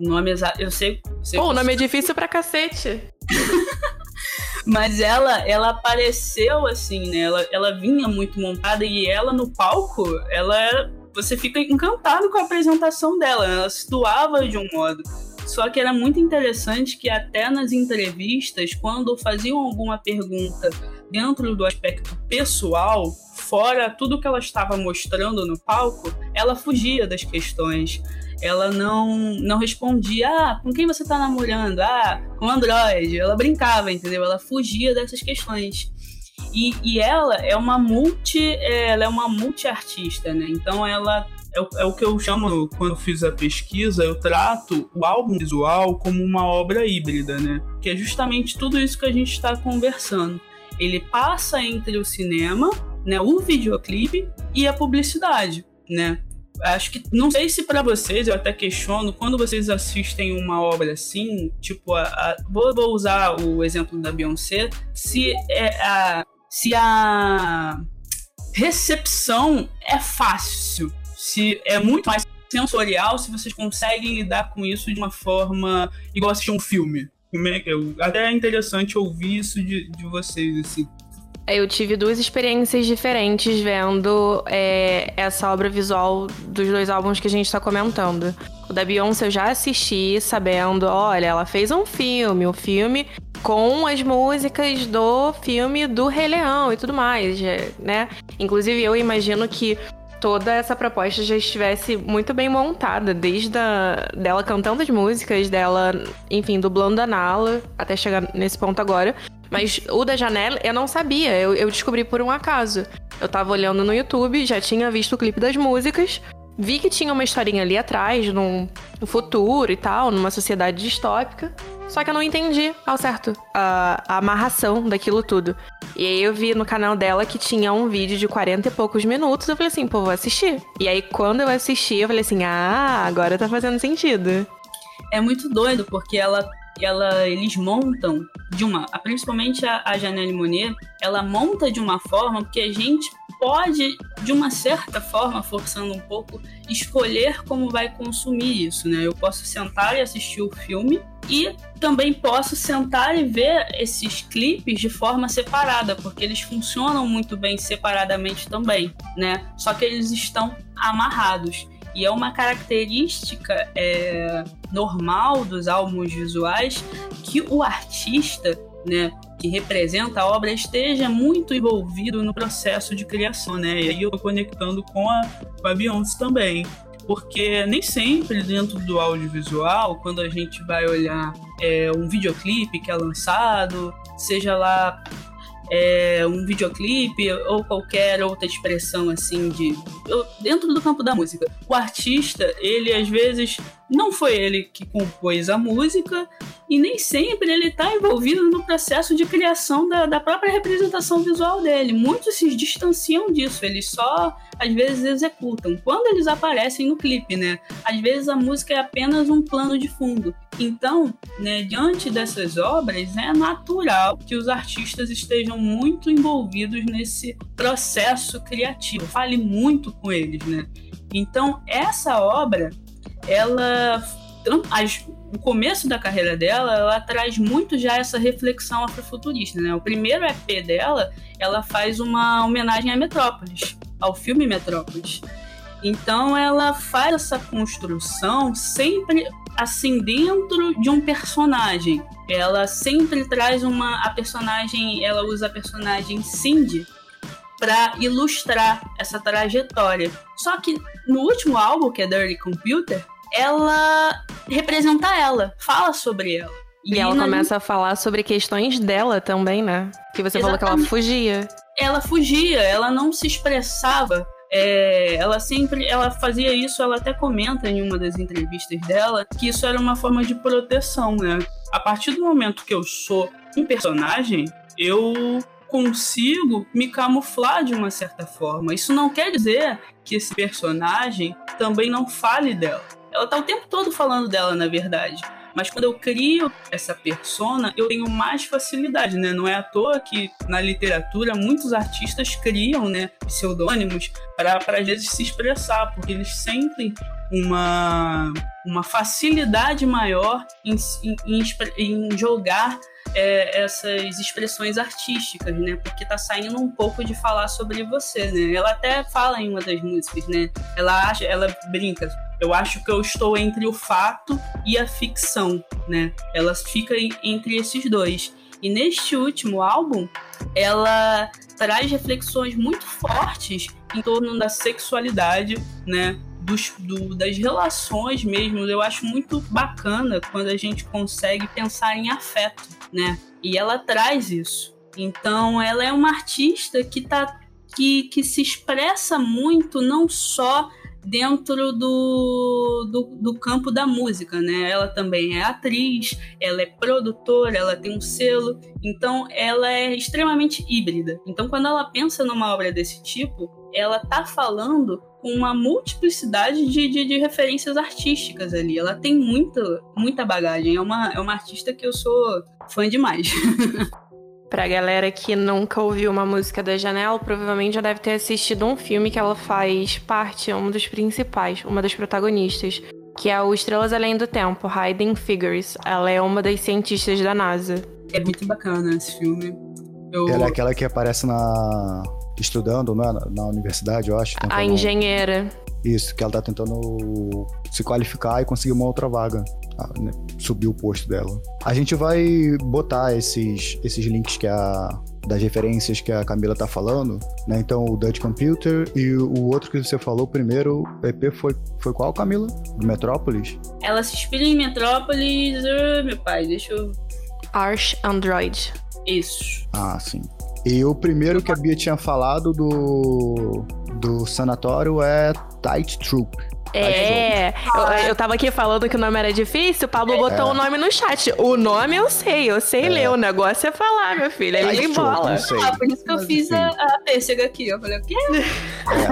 O nome exato. Eu sei. sei Pô, o nome é difícil pra cacete. Mas ela, ela apareceu assim, né? Ela, ela vinha muito montada e ela no palco, ela você fica encantado com a apresentação dela. Ela se doava de um modo. Só que era muito interessante que até nas entrevistas, quando faziam alguma pergunta dentro do aspecto pessoal, fora tudo que ela estava mostrando no palco, ela fugia das questões ela não, não respondia, ah, com quem você tá namorando? Ah, com Android. Ela brincava, entendeu? Ela fugia dessas questões. E, e ela é uma multi, ela é uma multi-artista, né? Então ela é o, é o, que eu chamo, quando eu fiz a pesquisa, eu trato o álbum visual como uma obra híbrida, né? Que é justamente tudo isso que a gente está conversando. Ele passa entre o cinema, né, o videoclipe e a publicidade, né? Acho que não sei se para vocês eu até questiono quando vocês assistem uma obra assim, tipo a, a vou, vou, usar o exemplo da Beyoncé, se é a se a recepção é fácil, se é muito mais sensorial, se vocês conseguem lidar com isso de uma forma igual assistir um filme. É até é interessante ouvir isso de, de vocês, assim. Eu tive duas experiências diferentes vendo é, essa obra visual dos dois álbuns que a gente tá comentando. O da Beyoncé eu já assisti sabendo, olha, ela fez um filme, um filme com as músicas do filme do Rei Leão e tudo mais, né? Inclusive eu imagino que toda essa proposta já estivesse muito bem montada, desde a, dela cantando as músicas, dela, enfim, dublando a Nala, até chegar nesse ponto agora. Mas o da Janela eu não sabia, eu, eu descobri por um acaso. Eu tava olhando no YouTube, já tinha visto o clipe das músicas, vi que tinha uma historinha ali atrás, num futuro e tal, numa sociedade distópica. Só que eu não entendi ao certo a, a, amarração daquilo tudo. E aí eu vi no canal dela que tinha um vídeo de 40 e poucos minutos. Eu falei assim, pô, vou assistir. E aí quando eu assisti, eu falei assim, ah, agora tá fazendo sentido. É muito doido, porque ela ela, eles montam de uma, principalmente a, a Janelle Monet, ela monta de uma forma que a gente pode, de uma certa forma, forçando um pouco, escolher como vai consumir isso, né? Eu posso sentar e assistir o filme e também posso sentar e ver esses clipes de forma separada, porque eles funcionam muito bem separadamente também, né? Só que eles estão amarrados. E é uma característica é, normal dos álbuns visuais que o artista, né, que representa a obra esteja muito envolvido no processo de criação, né? E aí eu tô conectando com a, com a Beyoncé também. Porque nem sempre dentro do audiovisual, quando a gente vai olhar é, um videoclipe que é lançado, seja lá é, um videoclipe ou qualquer outra expressão assim de dentro do campo da música. O artista, ele às vezes não foi ele que compôs a música e nem sempre ele está envolvido no processo de criação da, da própria representação visual dele. Muitos se distanciam disso, eles só às vezes executam. Quando eles aparecem no clipe, né? Às vezes a música é apenas um plano de fundo. Então, né, diante dessas obras, é natural que os artistas estejam muito envolvidos nesse processo criativo. Fale muito com eles, né? Então, essa obra, ela as, o começo da carreira dela, ela traz muito já essa reflexão afrofuturista, né? O primeiro EP dela, ela faz uma homenagem a Metrópolis, ao filme Metrópolis. Então ela faz essa construção sempre assim dentro de um personagem. Ela sempre traz uma a personagem, ela usa a personagem Cindy para ilustrar essa trajetória. Só que no último álbum, que é Dirty Computer, ela representa ela, fala sobre ela. E, e ela começa a falar sobre questões dela também, né? Que você Exatamente. falou que ela fugia. Ela fugia, ela não se expressava. É, ela sempre ela fazia isso, ela até comenta em uma das entrevistas dela que isso era uma forma de proteção, né? A partir do momento que eu sou um personagem, eu consigo me camuflar de uma certa forma. Isso não quer dizer que esse personagem também não fale dela. Ela tá o tempo todo falando dela, na verdade. Mas quando eu crio essa persona, eu tenho mais facilidade, né? Não é à toa que na literatura muitos artistas criam, né, pseudônimos para às vezes se expressar, porque eles sentem uma, uma facilidade maior em, em, em jogar é, essas expressões artísticas, né? Porque tá saindo um pouco de falar sobre você, né? Ela até fala em uma das músicas, né? Ela acha, ela brinca. Eu acho que eu estou entre o fato e a ficção, né? Ela fica entre esses dois. E neste último álbum, ela traz reflexões muito fortes em torno da sexualidade, né? Dos, do, das relações mesmo. Eu acho muito bacana quando a gente consegue pensar em afeto, né? E ela traz isso. Então, ela é uma artista que tá que, que se expressa muito não só dentro do, do, do, campo da música, né? Ela também é atriz, ela é produtora, ela tem um selo, então ela é extremamente híbrida. Então, quando ela pensa numa obra desse tipo, ela tá falando com uma multiplicidade de, de, de, referências artísticas ali. Ela tem muita, muita bagagem. É uma, é uma artista que eu sou fã demais. Pra galera que nunca ouviu uma música da Janela, provavelmente já deve ter assistido um filme que ela faz parte, um dos principais, uma das protagonistas, que é o Estrelas Além do Tempo, Hiding Figures. Ela é uma das cientistas da NASA. É muito bacana esse filme. Eu... Ela é aquela que aparece na. Estudando né? na universidade, eu acho. A engenheira. Isso, que ela tá tentando se qualificar e conseguir uma outra vaga. Ah, né, subir o posto dela. A gente vai botar esses, esses links que a das referências que a Camila tá falando, né? Então o Dutch Computer e o outro que você falou primeiro, o EP foi, foi qual, Camila? Do Metrópolis? Ela se inspira em Metrópolis, uh, meu pai, deixa eu... Arch Android. Isso. Ah, sim. E o primeiro que a Bia tinha falado do, do sanatório é Tight Troop. É, eu, eu tava aqui falando que o nome era difícil, o Pablo botou o é. nome no chat. O nome eu sei, eu sei é. ler, o negócio é falar, meu filho. É ele bola. Ah, por isso que eu Mas, fiz a, a pêssega aqui. Eu falei, o quê?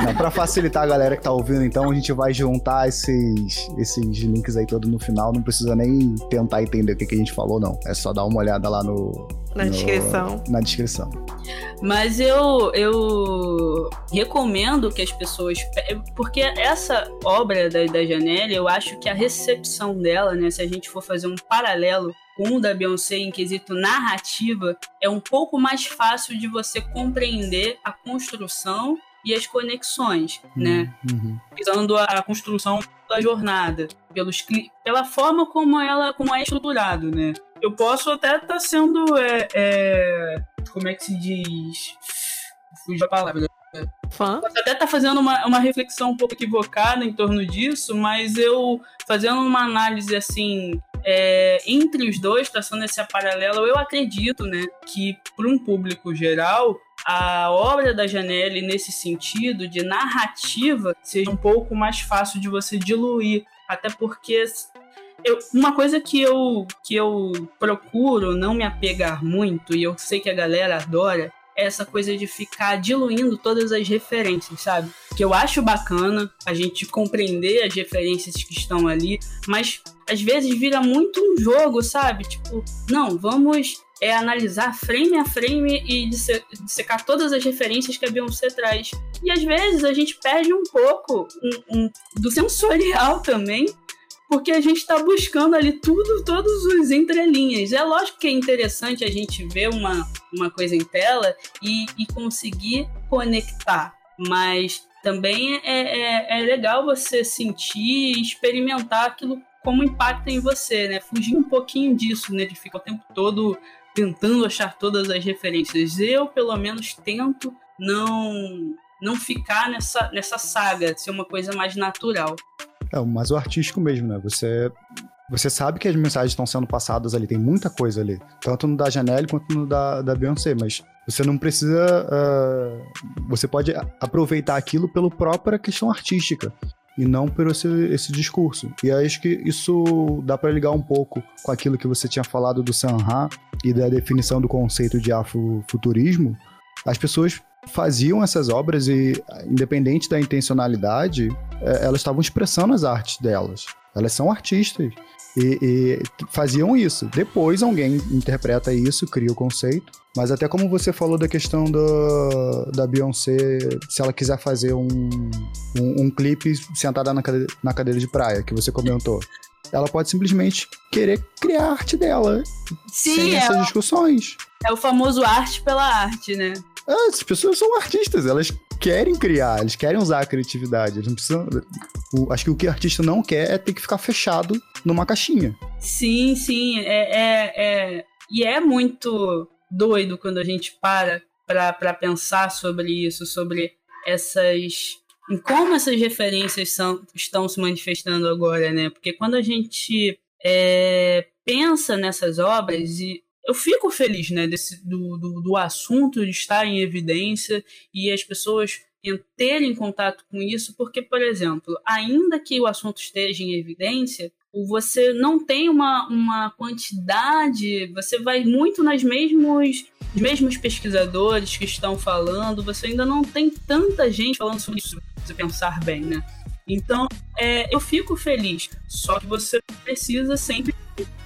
É, pra facilitar a galera que tá ouvindo, então, a gente vai juntar esses, esses links aí todos no final. Não precisa nem tentar entender o que, que a gente falou, não. É só dar uma olhada lá no, na no, descrição. Na descrição. Mas eu, eu recomendo que as pessoas. Porque essa obra da, da Janelle, eu acho que a recepção dela, né? Se a gente for fazer um paralelo com o da Beyoncé em quesito narrativa, é um pouco mais fácil de você compreender a construção e as conexões, uhum. né? Uhum. Visando a construção da jornada, pelos, pela forma como ela como é estruturado, né? Eu posso até estar tá sendo. É, é, como é que se diz? Fugiu a palavra. Fã? Posso até estar tá fazendo uma, uma reflexão um pouco equivocada em torno disso, mas eu fazendo uma análise assim é, entre os dois, traçando esse paralelo, eu acredito né, que, para um público geral, a obra da Janelle, nesse sentido de narrativa, seja um pouco mais fácil de você diluir. Até porque eu, uma coisa que eu, que eu procuro não me apegar muito, e eu sei que a galera adora, é essa coisa de ficar diluindo todas as referências, sabe? Que eu acho bacana a gente compreender as referências que estão ali, mas às vezes vira muito um jogo, sabe? Tipo, não, vamos é analisar frame a frame e dissecar todas as referências que a Beyoncé traz. E às vezes a gente perde um pouco um, um, do sensorial também, porque a gente está buscando ali tudo, todos os entrelinhas. É lógico que é interessante a gente ver uma, uma coisa em tela e, e conseguir conectar, mas também é, é, é legal você sentir e experimentar aquilo como impacta em você, né? Fugir um pouquinho disso, né? De ficar o tempo todo tentando achar todas as referências. Eu, pelo menos, tento não não ficar nessa, nessa saga, ser uma coisa mais natural. É, mas o artístico mesmo, né? Você você sabe que as mensagens estão sendo passadas ali, tem muita coisa ali. Tanto no da Janelle quanto no da, da Beyoncé, mas você não precisa. Uh, você pode aproveitar aquilo pela própria questão artística e não por esse, esse discurso. E acho que isso dá para ligar um pouco com aquilo que você tinha falado do Sanha e da definição do conceito de afrofuturismo. As pessoas faziam essas obras e, independente da intencionalidade, é, elas estavam expressando as artes delas. Elas são artistas. E, e, faziam isso. Depois alguém interpreta isso, cria o conceito. Mas até como você falou da questão do, da Beyoncé, se ela quiser fazer um, um, um clipe sentada na cadeira, na cadeira de praia, que você comentou. Ela pode simplesmente querer criar a arte dela. Sim, sem é essas o, discussões. É o famoso arte pela arte, né? Ah, as pessoas são artistas, elas querem criar, eles querem usar a criatividade. Eles não precisam. O, acho que o que o artista não quer é ter que ficar fechado numa caixinha. Sim, sim. É, é, é... E é muito doido quando a gente para para pensar sobre isso, sobre essas. em como essas referências são, estão se manifestando agora, né? Porque quando a gente é, pensa nessas obras e eu fico feliz, né, desse, do, do, do assunto estar em evidência e as pessoas terem contato com isso, porque, por exemplo, ainda que o assunto esteja em evidência, você não tem uma, uma quantidade, você vai muito nas mesmos, os mesmos pesquisadores que estão falando, você ainda não tem tanta gente falando sobre isso, se pensar bem, né? Então, é, eu fico feliz, só que você precisa sempre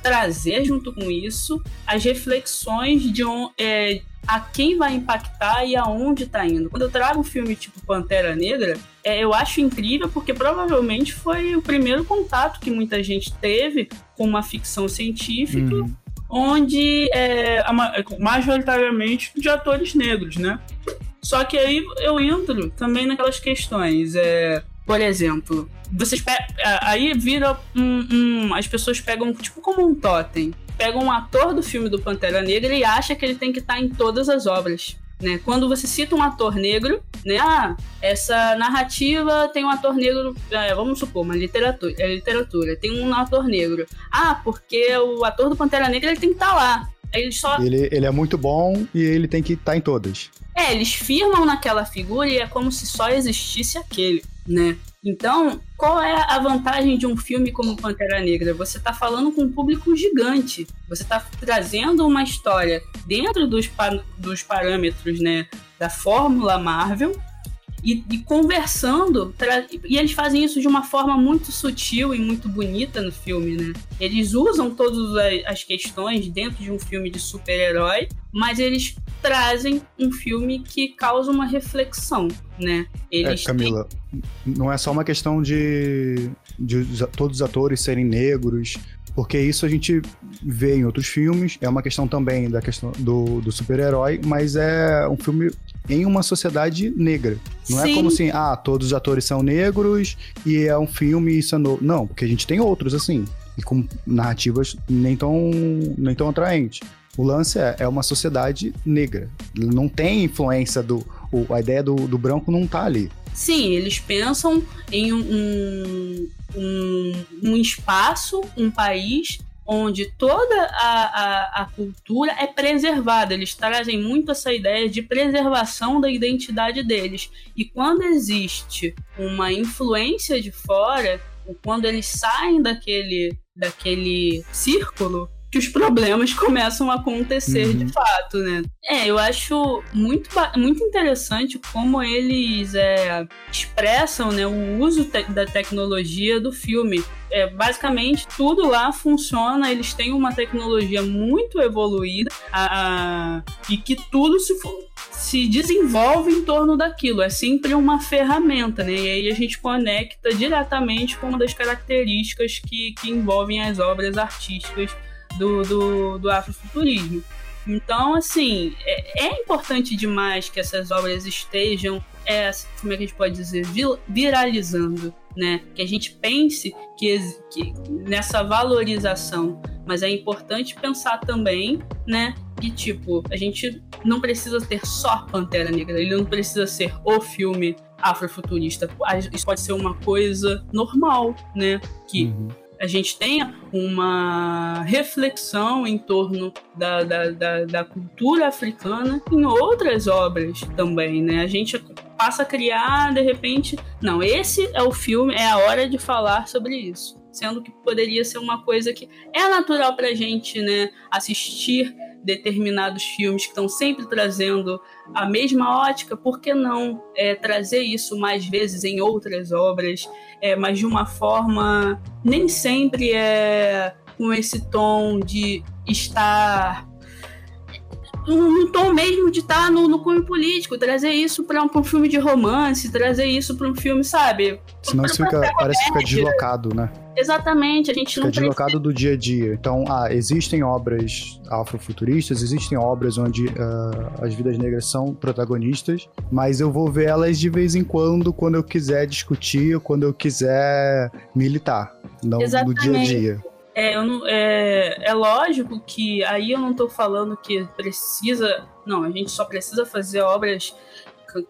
trazer junto com isso as reflexões de um, é, a quem vai impactar e aonde está indo. Quando eu trago um filme tipo Pantera Negra, é, eu acho incrível porque provavelmente foi o primeiro contato que muita gente teve com uma ficção científica. Uhum. Onde é, majoritariamente de atores negros, né? Só que aí eu entro também naquelas questões. É, por exemplo, vocês aí vira um, um, as pessoas pegam tipo como um totem, pegam um ator do filme do Pantera Negra e acha que ele tem que estar em todas as obras. Né? Quando você cita um ator negro, né? Ah, essa narrativa tem um ator negro, é, vamos supor, uma literatura, é literatura, tem um ator negro. Ah, porque o ator do Pantera Negra ele tem que estar lá. Ele, só... ele, ele é muito bom e ele tem que estar em todas. É, eles firmam naquela figura e é como se só existisse aquele, né? Então, qual é a vantagem de um filme como Pantera Negra? Você está falando com um público gigante. Você está trazendo uma história dentro dos, dos parâmetros né, da fórmula Marvel e, e, conversando. E eles fazem isso de uma forma muito sutil e muito bonita no filme, né? Eles usam todas as questões dentro de um filme de super-herói, mas eles trazem um filme que causa uma reflexão, né? Eles é, Camila, têm... não é só uma questão de, de todos os atores serem negros, porque isso a gente vê em outros filmes, é uma questão também da questão do, do super-herói, mas é um filme em uma sociedade negra. Não Sim. é como assim, ah, todos os atores são negros e é um filme e isso é novo. Não, porque a gente tem outros assim, e com narrativas nem tão, nem tão atraentes. O lance é, é uma sociedade negra. Não tem influência do. o- a ideia do, do branco não tá ali. Sim, eles pensam em um, um, um espaço, um país onde toda a, a, a cultura é preservada. Eles trazem muito essa ideia de preservação da identidade deles. E quando existe uma influência de fora, ou quando eles saem daquele, daquele círculo, que os problemas começam a acontecer Uhum. de fato, né? É, eu acho muito, muito interessante como eles é, expressam né, o uso te- da tecnologia do filme. É, basicamente, tudo lá funciona, eles têm uma tecnologia muito evoluída a- a- e que tudo se, se desenvolve em torno daquilo. É sempre uma ferramenta, né? E aí a gente conecta diretamente com uma das características que, que envolvem as obras artísticas do, do, do afrofuturismo. Então, assim, é, é importante demais que essas obras estejam, é, como é que a gente pode dizer, viralizando, né? Que a gente pense que, que nessa valorização, mas é importante pensar também, né? Que tipo, a gente não precisa ter só Pantera Negra, ele não precisa ser o filme afrofuturista. Isso pode ser uma coisa normal, né? Que Uhum. A gente tenha uma reflexão em torno da, da, da, da cultura africana em outras obras também, né? A gente passa a criar, de repente, não, esse é o filme, é a hora de falar sobre isso. Sendo que poderia ser uma coisa que é natural pra gente, né? Assistir determinados filmes que estão sempre trazendo a mesma ótica, por que não é, trazer isso mais vezes em outras obras, é, mas de uma forma nem sempre é com esse tom de estar no tom mesmo de estar no, no cunho político, trazer isso para um, pra um filme de romance, trazer isso para um filme, sabe? Senão isso fica, parece que fica deslocado, né? Exatamente, a gente Fica não deslocado do dia a dia. Então, ah, existem obras afrofuturistas, existem obras onde ah, as vidas negras são protagonistas, mas eu vou ver elas de vez em quando, quando eu quiser discutir, quando eu quiser militar, não no dia a Exatamente. dia. É, não- é, é lógico que aí eu não tô falando que precisa. Não, a gente só precisa fazer obras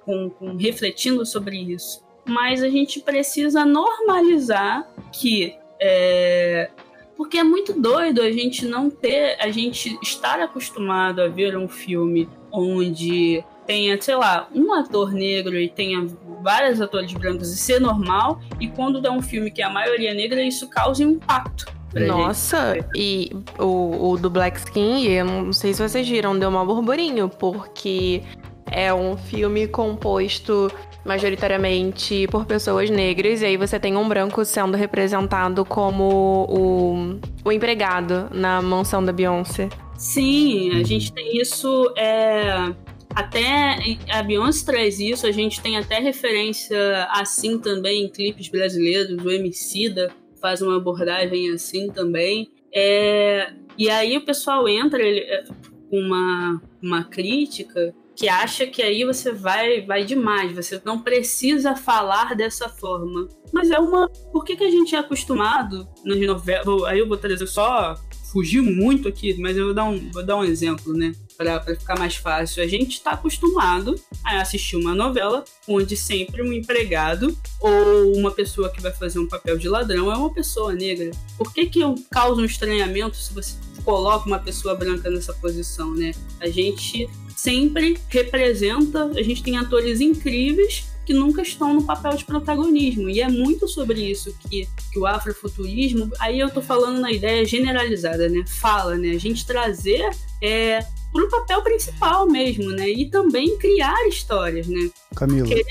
com, com- refletindo sobre isso. Mas a gente precisa normalizar que. é, porque é muito doido a gente não ter. A gente estar acostumado a ver um filme onde tenha, sei lá, um ator negro e tenha vários atores brancos e ser normal, e quando dá um filme que a maioria é negra, isso causa impacto. Pra gente. Nossa, e o, o do Black Skin, eu não sei se vocês viram, deu mal burburinho, porque é um filme composto majoritariamente por pessoas negras, e aí você tem um branco sendo representado como o, o empregado na mansão da Beyoncé. Sim, a gente tem isso. É, até a Beyoncé traz isso, a gente tem até referência assim também em clipes brasileiros, o Emicida faz uma abordagem assim também. É, e aí o pessoal entra é, com uma, uma crítica que acha que aí você vai vai demais, você não precisa falar dessa forma. Mas é uma. Por que, que a gente é acostumado nas novelas? Aí eu vou trazer só. Fugir muito aqui, mas eu vou dar um, vou dar um exemplo, né? Pra ficar mais fácil. A gente tá acostumado a assistir uma novela onde sempre um empregado ou uma pessoa que vai fazer um papel de ladrão é uma pessoa negra. Por que, que eu causo um estranhamento se você coloca uma pessoa branca nessa posição, né? A gente sempre representa, a gente tem atores incríveis que nunca estão no papel de protagonismo. E é muito sobre isso que, que o afrofuturismo, aí eu tô falando na ideia generalizada, né? Fala, né? A gente trazer é, pro papel principal mesmo, né? E também criar histórias, né? Camila, Que-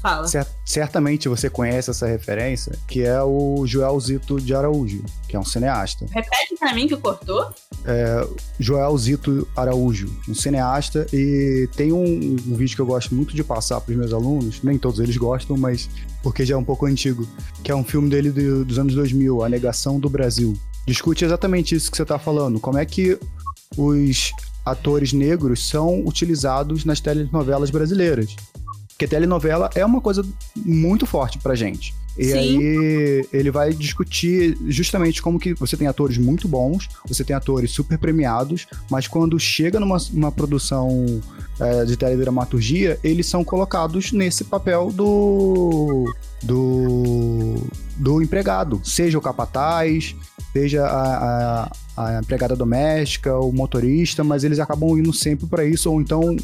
Fala. cer- certamente você conhece essa referência, que é o Joel Zito de Araújo, que é um cineasta. Repete pra mim que cortou. Joel Zito Araújo, um cineasta, e tem um, um vídeo que eu gosto muito de passar para os meus alunos, nem todos eles gostam, mas porque já é um pouco antigo, que é um filme dele do- dos anos 2000, A Negação do Brasil. Discute exatamente isso que você está falando, como é que os atores negros são utilizados nas telenovelas brasileiras. Porque telenovela é uma coisa muito forte pra gente. E Sim. aí ele vai discutir justamente como que você tem atores muito bons, você tem atores super premiados, mas quando chega numa, numa produção é, de teledramaturgia, eles são colocados nesse papel do, do, do empregado, seja o capataz, seja a, a, a empregada doméstica, o motorista, mas eles acabam indo sempre para isso, ou então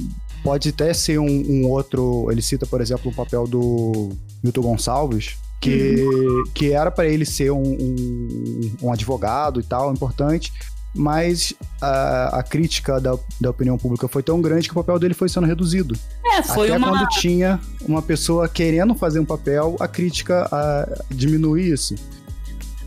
pode até ser um, um, outro. Ele cita, por exemplo, o papel do Milton Gonçalves, que, uhum. que era para ele ser um, um, um, advogado e tal, importante, mas a, a crítica da, da, opinião pública foi tão grande que o papel dele foi sendo reduzido. É, foi Até uma... quando tinha uma pessoa querendo fazer um papel, a crítica a, diminui isso.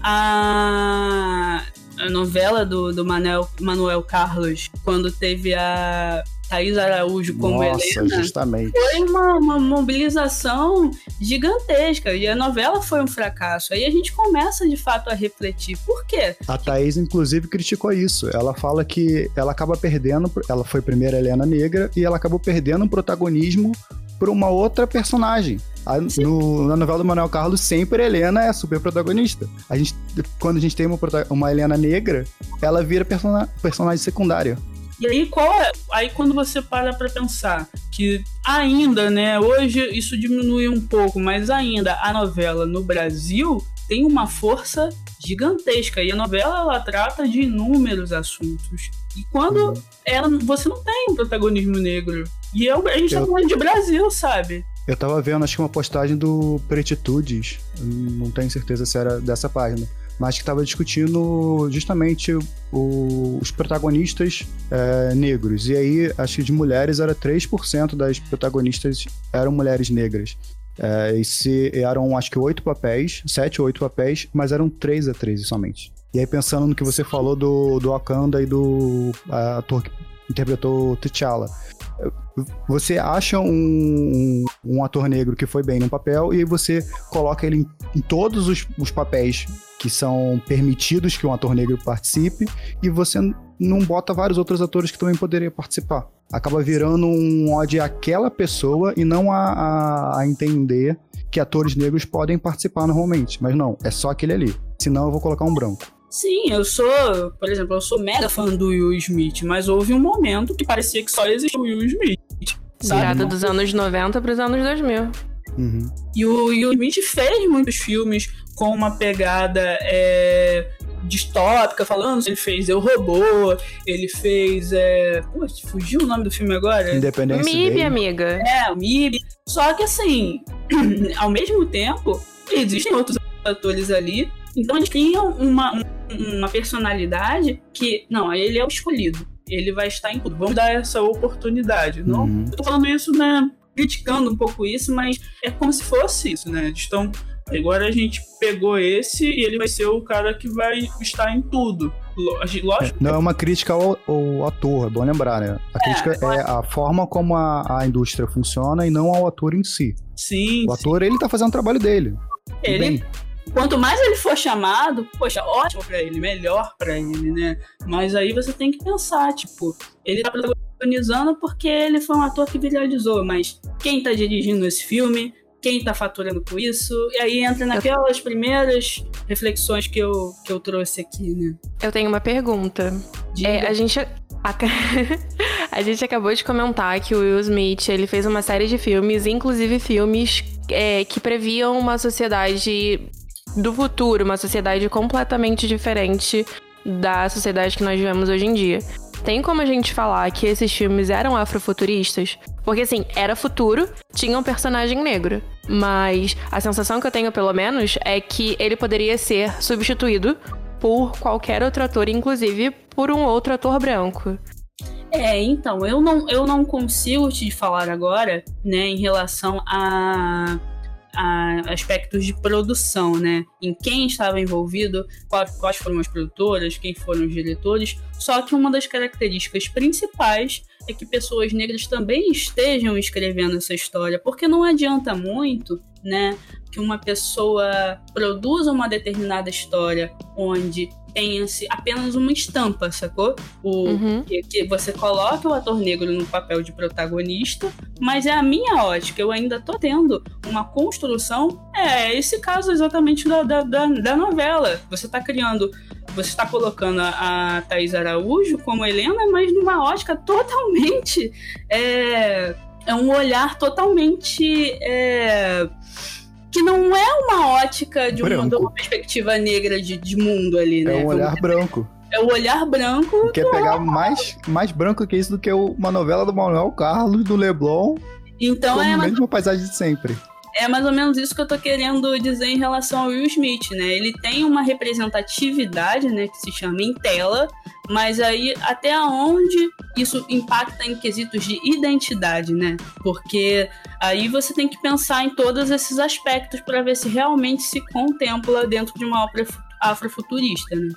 A, a novela do, do Manuel, Manuel Carlos, quando teve a Thaís Araújo como Nossa, Helena, justamente. foi uma, uma, mobilização gigantesca e a novela foi um fracasso. Aí a gente começa de fato a refletir. Por quê? A Thaís, inclusive, criticou isso. Ela fala que ela acaba perdendo, ela foi primeira Helena Negra e ela acabou perdendo um protagonismo por uma outra personagem. A, no, na novela do Manuel Carlos, sempre a Helena é a super protagonista. A gente, quando a gente tem uma, uma Helena negra, ela vira persona, personagem secundária. E aí, qual é? Aí quando você para pra pensar que ainda, né, hoje isso diminui um pouco, mas ainda a novela no Brasil tem uma força gigantesca. E a novela ela trata de inúmeros assuntos. E quando uhum. ela, você não tem um protagonismo negro. E eu, a gente tá eu... tá falando de Brasil, sabe? Eu tava vendo, acho que uma postagem do Pretitudes, não tenho certeza se era dessa página, mas que estava discutindo justamente o, os protagonistas é, negros. E aí, acho que de mulheres era 3% das protagonistas eram mulheres negras. É, e se, eram, acho que, oito papéis, sete ou oito papéis, mas eram três atrizes somente. E aí, pensando no que você falou do, do Wakanda e do ator que interpretou T'Challa. Você acha um, um, um, ator negro que foi bem no papel e você coloca ele em, em todos os, os papéis que são permitidos que um ator negro participe, e você não bota vários outros atores que também poderiam participar. Acaba virando um ódio àquela pessoa e não a, a, a entender que atores negros podem participar normalmente. Mas não, é só aquele ali. Senão eu vou colocar um branco. Sim, eu sou, por exemplo, eu sou mega fã do Will Smith, mas houve um momento que parecia que só existia o Will Smith. Sabe? Virada dos anos 90 para os anos 2000. Uhum. E o Will Smith fez muitos filmes com uma pegada é, distópica, falando, ele fez Eu Robô, ele fez. É... Pô, fugiu o nome do filme agora? Independência. MIB, Day. amiga. É, o MIB. Só que assim, ao mesmo tempo, existem outros atores ali. Então eles criam uma, uma personalidade que, não, ele é o escolhido. Ele vai estar em tudo. Vamos dar essa oportunidade. Não, uhum. tô falando isso, né? Criticando um pouco isso, mas é como se fosse isso, né? Estão Agora a gente pegou esse e ele vai ser o cara que vai estar em tudo. Lógico. É, não é uma crítica ao, ao, ator, é bom lembrar, né? A é, crítica é, é a forma como a, a, indústria funciona e não ao ator em si. Sim. O ator, sim. ele tá fazendo o trabalho dele. Ele. Bem. Quanto mais ele for chamado, poxa, ótimo pra ele, melhor pra ele, né? Mas aí você tem que pensar, tipo, ele tá protagonizando porque ele foi um ator que viralizou, mas quem tá dirigindo esse filme? quem está faturando com isso. E aí entra naquelas primeiras reflexões que eu, que eu trouxe aqui, né? Eu tenho uma pergunta. É, a gente. A gente acabou de comentar que o Will Smith ele fez uma série de filmes, inclusive filmes é, que previam uma sociedade do futuro, uma sociedade completamente diferente da sociedade que nós vivemos hoje em dia. Tem como a gente falar que esses filmes eram afrofuturistas? Porque assim, era futuro, tinha um personagem negro. Mas a sensação que eu tenho, pelo menos, é que ele poderia ser substituído por qualquer outro ator, inclusive por um outro ator branco. É, então, eu não, eu não consigo te falar agora, né, em relação a aspectos de produção, né? Em quem estava envolvido, quais, foram as produtoras, quem foram os diretores. Só que uma das características principais é que pessoas negras também estejam escrevendo essa história, porque não adianta muito, né, que uma pessoa produza uma determinada história onde tenha-se apenas uma estampa, sacou? O, Uhum. que, que você coloca o ator negro no papel de protagonista, mas é a minha ótica, eu ainda tô tendo uma construção. É esse caso exatamente da, da, da, da novela. Você tá criando. Você está colocando a, a Thaís Araújo como Helena, mas numa ótica totalmente. É, é um olhar totalmente. é, que não é uma ótica de uma, Branco. de uma perspectiva negra de, de mundo ali, né? É um olhar branco. É o olhar branco. Quer pegar mais, mais branco que isso do que uma novela do Manuel Carlos, do Leblon, Então é a mais, mesma paisagem de sempre. É mais ou menos isso que eu tô querendo dizer em relação ao Will Smith, né? Ele tem uma representatividade, né, que se chama em tela, mas aí até onde isso impacta em quesitos de identidade, né? Porque aí você tem que pensar em todos esses aspectos para ver se realmente se contempla dentro de uma obra fu- afrofuturista, né?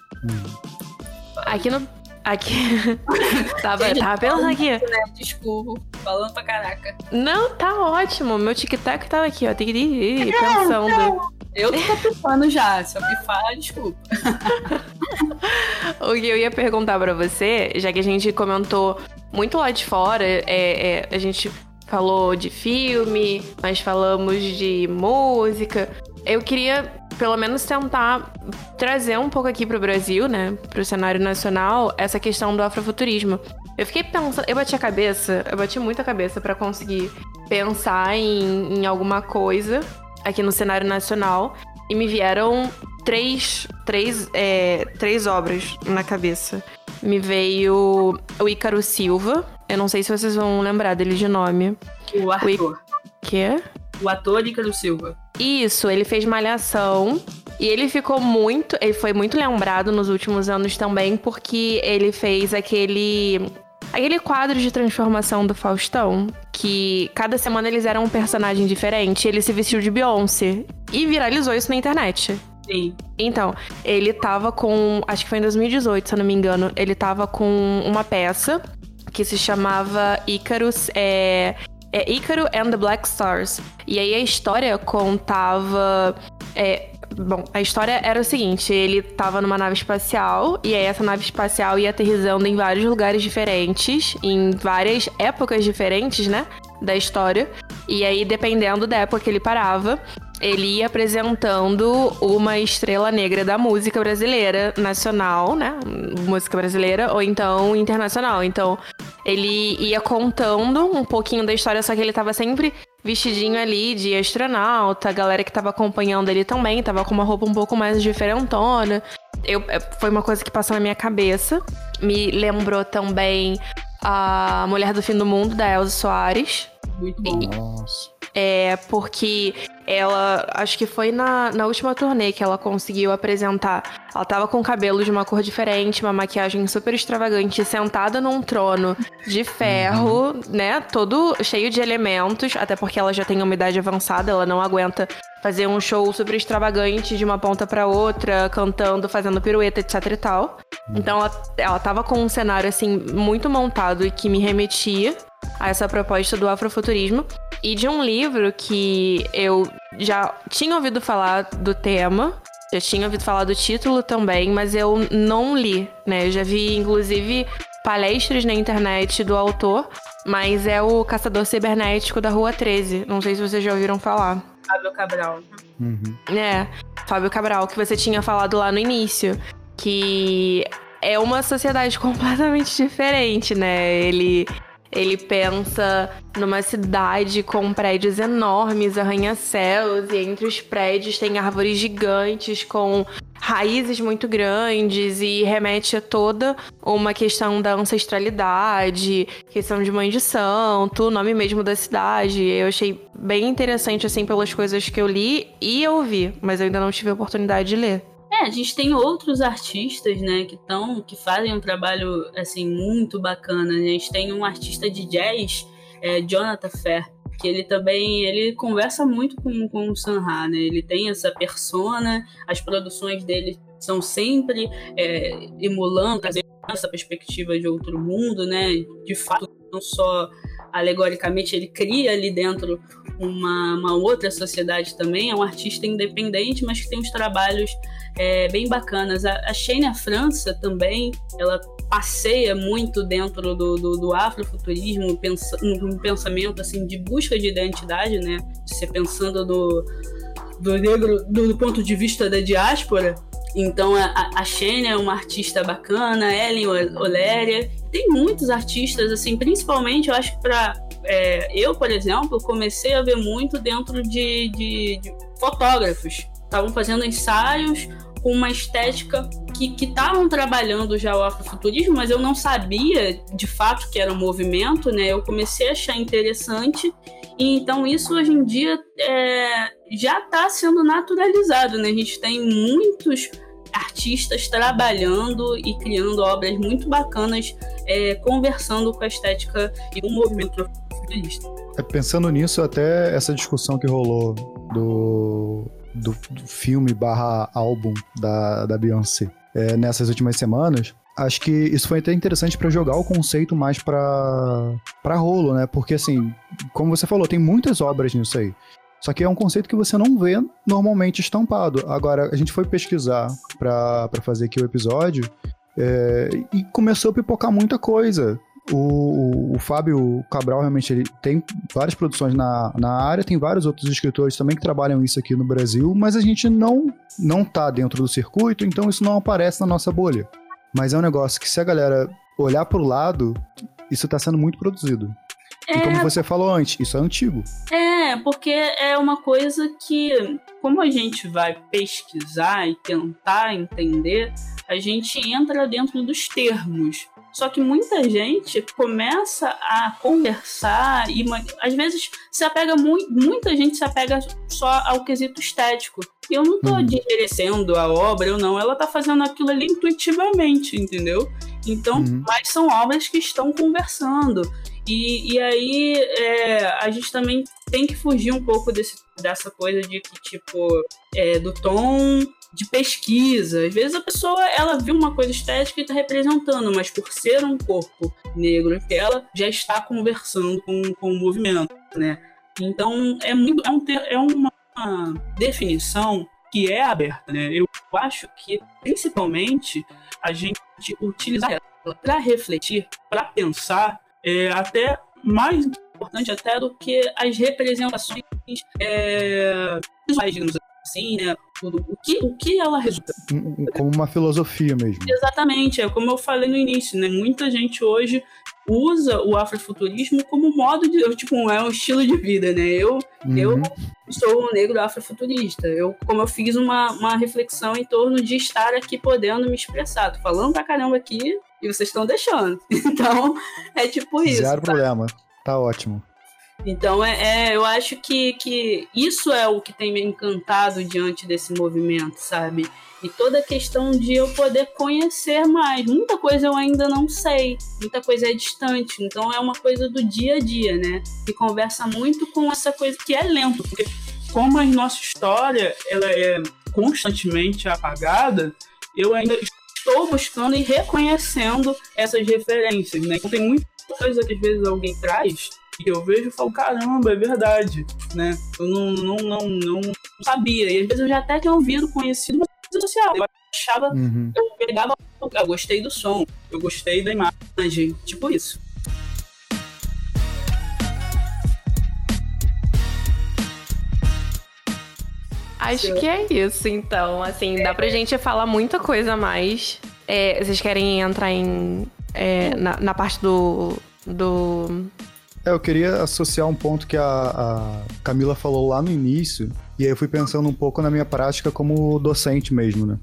Aqui no. Aqui. tava, tava pensando aqui. Desculpa, falando pra caraca. Não, tá ótimo. Meu tic-tac tava aqui, ó. Tigri, pensando. Eu que tô pifando já, se eu pifar, desculpa. O que eu ia perguntar pra você, já que a gente comentou muito lá de fora, é, é, a gente falou de filme, nós falamos de música. Eu queria, pelo menos, tentar trazer um pouco aqui pro Brasil, né? Pro cenário nacional, essa questão do afrofuturismo. Eu fiquei pensando, eu bati a cabeça, eu bati muito a cabeça pra conseguir pensar em, em alguma coisa aqui no cenário nacional. E me vieram três, três, é, três obras na cabeça. Me veio o Ícaro Silva. Eu não sei se vocês vão lembrar dele de nome. O ator. Que é? O ator Ícaro Silva. Isso, ele fez Malhação. E ele ficou muito. Ele foi muito lembrado nos últimos anos também, porque ele fez aquele. Aquele quadro de transformação do Faustão, que cada semana eles eram um personagem diferente, ele se vestiu de Beyoncé e viralizou isso na internet. Sim. Então, ele tava com. Acho que foi em 2018, se eu não me engano. Ele tava com uma peça que se chamava Icarus. É, é Ícaro and the Black Stars. E aí a história contava. é, bom, a história era o seguinte: ele tava numa nave espacial, e aí essa nave espacial ia aterrissando em vários lugares diferentes, em várias épocas diferentes, né? Da história. E aí, dependendo da época que ele parava, ele ia apresentando uma estrela negra da música brasileira nacional, né? Música brasileira, ou então internacional. Então, ele ia contando um pouquinho da história, só que ele tava sempre vestidinho ali de astronauta. A galera que tava acompanhando ele também tava com uma roupa um pouco mais diferentona. Eu, é, foi uma coisa que passou na minha cabeça. Me lembrou também a Mulher do Fim do Mundo, da Elza Soares. Muito bom. Nossa. É porque ela, acho que foi na, na última turnê que ela conseguiu apresentar. Ela tava com cabelo de uma cor diferente, uma maquiagem super extravagante, sentada num trono de ferro, né? Todo cheio de elementos, até porque ela já tem uma idade avançada, ela não aguenta fazer um show super extravagante de uma ponta pra outra, cantando, fazendo pirueta, etc e tal. Então ela, ela tava com um cenário assim muito montado e que me remetia a essa proposta do afrofuturismo e de um livro que eu já tinha ouvido falar do tema, já tinha ouvido falar do título também, mas eu não li, né? Eu já vi inclusive palestras na internet do autor, mas é o Caçador Cibernético da Rua 13. Não sei se vocês já ouviram falar. Fábio Cabral. Uhum. É, Fábio Cabral, que você tinha falado lá no início, que é uma sociedade completamente diferente, né? Ele ele pensa numa cidade com prédios enormes, arranha-céus, e entre os prédios tem árvores gigantes com raízes muito grandes e remete a toda uma questão da ancestralidade, questão de mãe de santo, o nome mesmo da cidade. Eu achei bem interessante, assim, pelas coisas que eu li e ouvi, mas eu ainda não tive a oportunidade de ler. É, a gente tem outros artistas, né, que estão, que fazem um trabalho, assim, muito bacana. A gente tem um artista de jazz, é, Jonathan Fair, que ele também, ele conversa muito com, com o Sanha, né, ele tem essa persona, as produções dele são sempre é, emulando, essa perspectiva de outro mundo, né, de fato, não só alegoricamente ele cria ali dentro uma, uma outra sociedade também. É um artista independente, mas que tem uns trabalhos é, bem bacanas. A, a Shane França também, ela passeia muito dentro do, do, do afrofuturismo, um pensamento assim de busca de identidade, né? Ser pensando do, do negro do, do ponto de vista da diáspora. Então a, a é uma artista bacana, Ellen Oléria. Tem muitos artistas, assim, principalmente eu acho para é, eu, por exemplo, comecei a ver muito dentro de, de, de fotógrafos. Estavam fazendo ensaios com uma estética que estavam trabalhando já o afrofuturismo, mas eu não sabia de fato que era um movimento, né? Eu comecei a achar interessante e então isso hoje em dia é, já está sendo naturalizado, né? A gente tem muitos artistas trabalhando e criando obras muito bacanas, é, conversando com a estética e o movimento É, pensando nisso, até essa discussão que rolou do, do, do filme barra álbum da, da Beyoncé é, nessas últimas semanas, acho que isso foi até interessante para jogar o conceito mais para para rolo, né? Porque assim, como você falou, tem muitas obras nisso aí. Só que é um conceito que você não vê normalmente estampado. Agora, a gente foi pesquisar para fazer aqui o episódio é, e começou a pipocar muita coisa. O, o, o, Fábio Cabral realmente ele tem várias produções na, na área, tem vários outros escritores também que trabalham isso aqui no Brasil, mas a gente não não tá dentro do circuito, então isso não aparece na nossa bolha. Mas é um negócio que se a galera olhar para o lado, isso está sendo muito produzido. É... E como é. você falou antes, isso é antigo. É, porque é uma coisa que, como a gente vai pesquisar e tentar entender, a gente entra dentro dos termos. Só que muita gente começa a conversar e às vezes se apega muito, muita gente se apega só ao quesito estético. E eu não tô uhum. desmerecendo a obra ou não, ela tá fazendo aquilo ali intuitivamente, entendeu? Então, uhum. mas são obras que estão conversando. E, e aí é, a gente também tem que fugir um pouco desse, dessa coisa de que, tipo, é, do tom de pesquisa. Às vezes a pessoa ela viu uma coisa estética e está representando, mas por ser um corpo negro ela já está conversando com, com o movimento, né? Então é muito é, um, é uma definição que é aberta, né? Eu acho que principalmente a gente utilizar ela para refletir, para pensar, é até mais importante até do que as representações é, visuais, digamos assim, né? O, que, o que ela resulta. Como uma filosofia mesmo. Exatamente, é como eu falei no início, né? Muita gente hoje usa o afrofuturismo como modo de. Tipo, é um estilo de vida, né? Eu, uhum. eu sou um negro afrofuturista. Eu, como eu fiz uma, uma reflexão em torno de estar aqui podendo me expressar. Tô falando pra caramba aqui e vocês estão deixando. Então, é tipo isso. Zero tá? problema. Tá ótimo. Então, é, é, eu acho que, que isso é o que tem me encantado diante desse movimento, sabe? E toda a questão de eu poder conhecer mais. Muita coisa eu ainda não sei, muita coisa é distante. Então, é uma coisa do dia a dia, né? E conversa muito com essa coisa que é lento. Porque, como a nossa história ela é constantemente apagada, eu ainda estou buscando e reconhecendo essas referências, né? Então, tem muita coisa que às vezes alguém traz que eu vejo e falo, caramba, é verdade, né? Eu não, não, não, não sabia. E às vezes eu já até tinha ouvido, conhecido uma rede social. Eu achava, uhum. eu pegava, eu gostei do som, eu gostei da imagem, tipo isso. Acho que é isso, então. Assim, dá pra gente falar muita coisa a mais. É, vocês querem entrar em. É, na, na parte do. do é, eu queria associar um ponto que a, a, Camila falou lá no início, e aí eu fui pensando um pouco na minha prática como docente mesmo, né?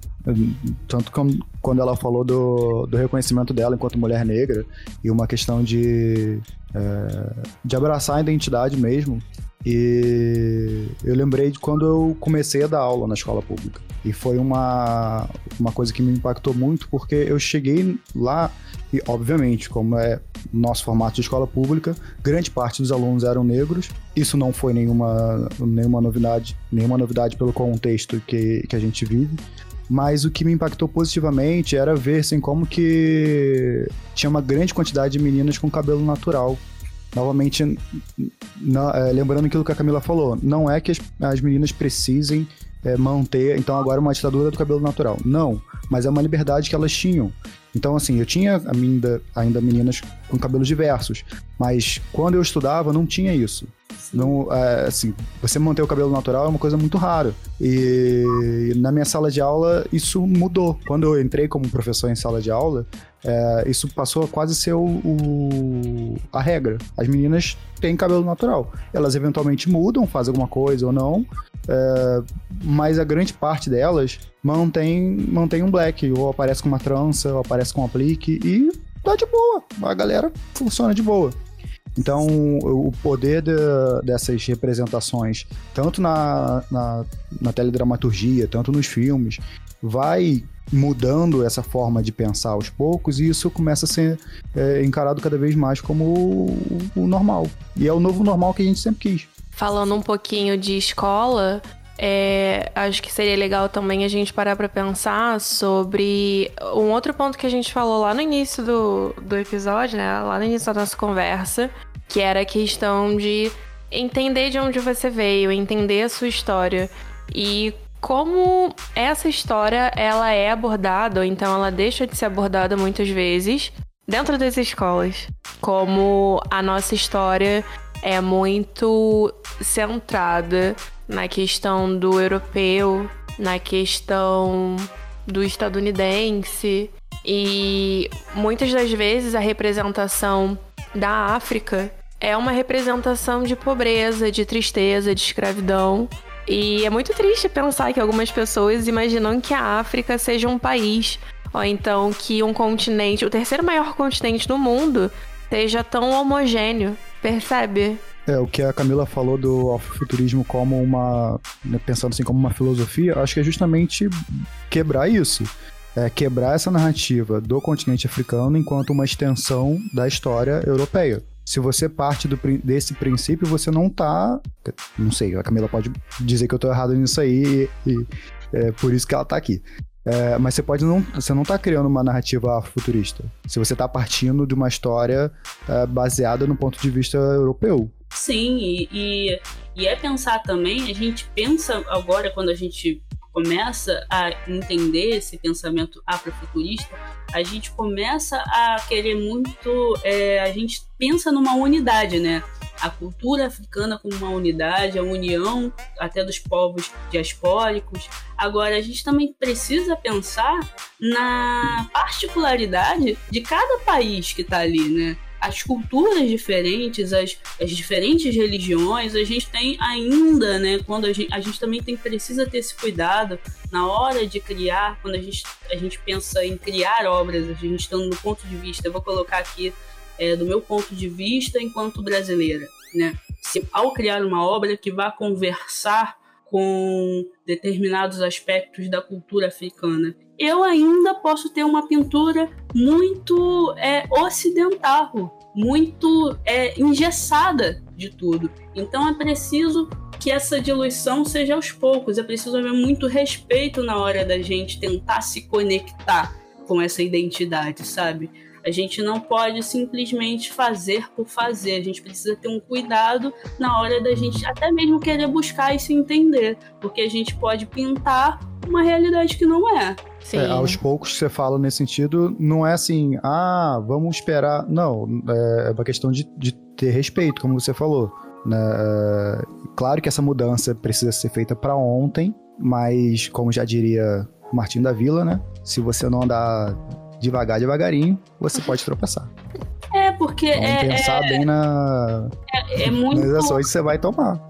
Tanto como quando ela falou do, do reconhecimento dela enquanto mulher negra, e uma questão de, é, de abraçar a identidade mesmo. E eu lembrei de quando eu comecei a dar aula na escola pública. E foi uma, uma coisa que me impactou muito, porque eu cheguei lá e, obviamente, como é nosso formato de escola pública, grande parte dos alunos eram negros. Isso não foi nenhuma, nenhuma novidade, nenhuma novidade pelo contexto que, que a gente vive. Mas o que me impactou positivamente era ver assim, como que tinha uma grande quantidade de meninas com cabelo natural. Novamente, na, é, lembrando aquilo que a Camila falou, não é que as, as meninas precisem é, manter, então agora uma ditadura do cabelo natural. Não, mas é uma liberdade que elas tinham. Então, assim, eu tinha ainda, ainda meninas com cabelos diversos, mas quando eu estudava não tinha isso. Não, é, assim, você manter o cabelo natural é uma coisa muito rara. E na minha sala de aula isso mudou. Quando eu entrei como professor em sala de aula, é, isso passou a quase ser o, o, a regra. As meninas têm cabelo natural. Elas eventualmente mudam, fazem alguma coisa ou não, é, mas a grande parte delas mantém, mantém um black, ou aparece com uma trança, ou aparece com um aplique, e tá de boa. A galera funciona de boa. Então, o poder de, dessas representações, tanto na, na, na teledramaturgia, tanto nos filmes, vai mudando essa forma de pensar aos poucos e isso começa a ser é, encarado cada vez mais como o, o, normal. E é o novo normal que a gente sempre quis. Falando um pouquinho de escola, é, acho que seria legal também a gente parar para pensar sobre um outro ponto que a gente falou lá no início do, do episódio, né? Lá no início da nossa conversa, que era a questão de entender de onde você veio, entender a sua história. E como essa história ela é abordada, ou então ela deixa de ser abordada muitas vezes dentro das escolas. Como a nossa história é muito centrada na questão do europeu, na questão do estadunidense e muitas das vezes a representação da África é uma representação de pobreza, de tristeza, de escravidão e é muito triste pensar que algumas pessoas imaginam que a África seja um país, ou então que um continente, o terceiro maior continente do mundo, seja tão homogêneo. Percebe? É, o que a Camila falou do afrofuturismo como uma. Né, pensando assim como uma filosofia, acho que é justamente quebrar isso. É quebrar essa narrativa do continente africano enquanto uma extensão da história europeia se você parte do, desse princípio, você não tá. Não sei, a Camila pode dizer que eu tô errado nisso aí e, e é por isso que ela tá aqui. É, mas você pode não. Você não tá criando uma narrativa futurista. Se você tá partindo de uma história é, baseada no ponto de vista europeu. Sim, e, e, e é pensar também, a gente pensa agora quando a gente começa a entender esse pensamento afrofuturista, a gente começa a querer muito. É, a gente pensa numa unidade, né? A cultura africana como uma unidade, a união até dos povos diaspóricos. Agora, a gente também precisa pensar na particularidade de cada país que está ali, né? As culturas diferentes, as, as diferentes religiões, a gente tem ainda, né? Quando a gente, a gente também tem, precisa ter esse cuidado na hora de criar, quando a gente, a gente pensa em criar obras, a gente estando no ponto de vista, eu vou colocar aqui é, do meu ponto de vista enquanto brasileira, né? Se, ao criar uma obra que vá conversar com determinados aspectos da cultura africana. Eu ainda posso ter uma pintura muito é, ocidental, muito é, engessada de tudo. Então é preciso que essa diluição seja aos poucos, é preciso haver muito respeito na hora da gente tentar se conectar com essa identidade, sabe? A gente não pode simplesmente fazer por fazer. A gente precisa ter um cuidado na hora da gente até mesmo querer buscar e se entender. Porque a gente pode pintar uma realidade que não é. é aos poucos você fala nesse sentido, não é assim, ah, vamos esperar. Não, é, é uma questão de, de ter respeito, como você falou. Né? É, claro que essa mudança precisa ser feita para ontem, mas como já diria Martim da Vila, né? Se você não andar devagar, devagarinho, você pode tropeçar. É, porque então, é. pensar é, bem na, é, é muito... nas ações que você vai tomar.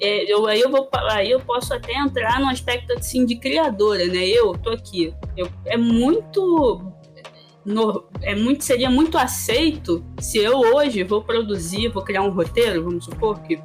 É, eu, aí, eu vou, aí eu posso até entrar no aspecto assim, de criadora, né? Eu tô aqui. Eu, é muito. No, é muito seria muito aceito se eu hoje vou produzir, vou criar um roteiro, vamos supor que,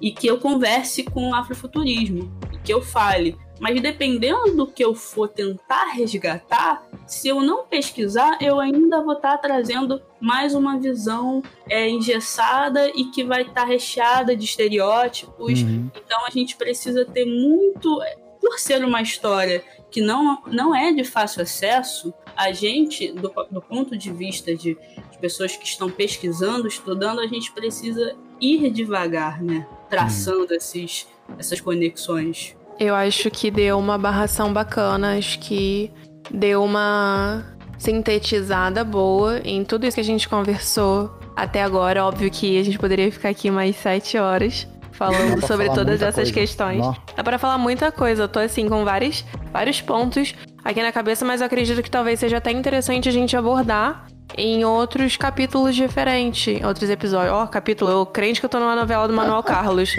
e que eu converse com o afrofuturismo, e que eu fale mas dependendo do que eu for tentar resgatar, se eu não pesquisar, eu ainda vou estar tá trazendo mais uma visão é, engessada e que vai estar tá recheada de estereótipos. Uhum. Então a gente precisa ter muito. Por ser uma história que não, não é de fácil acesso, a gente, do, do ponto de vista de, de, pessoas que estão pesquisando, estudando, a gente precisa ir devagar, né? Traçando hum. esses, essas conexões. Eu acho que deu uma barração bacana, acho que deu uma sintetizada boa em tudo isso que a gente conversou até agora. Óbvio que a gente poderia ficar aqui mais sete horas falando sobre todas essas coisa. questões. Não. Dá para falar muita coisa. Eu tô assim com vários, vários pontos aqui na cabeça, mas eu acredito que talvez seja até interessante a gente abordar em outros capítulos diferentes, outros episódios. Ó, oh, capítulo, eu crente que eu tô numa novela do Manuel Carlos.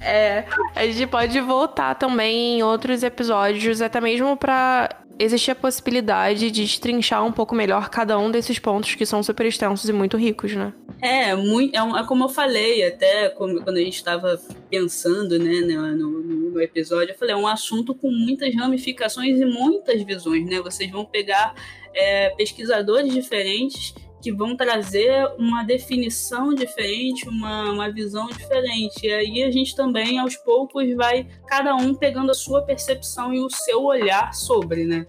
É, a gente pode voltar também em outros episódios, até mesmo para existir a possibilidade de destrinchar um pouco melhor cada um desses pontos que são super extensos e muito ricos, né? É, muito, é, é como eu falei, até quando a gente estava pensando né, no, no, no, episódio, eu falei, é um assunto com muitas ramificações e muitas visões, né? Vocês vão pegar é, pesquisadores diferentes que vão trazer uma definição diferente, uma, uma visão diferente. E aí a gente também, aos poucos, vai cada um pegando a sua percepção e o seu olhar sobre, né?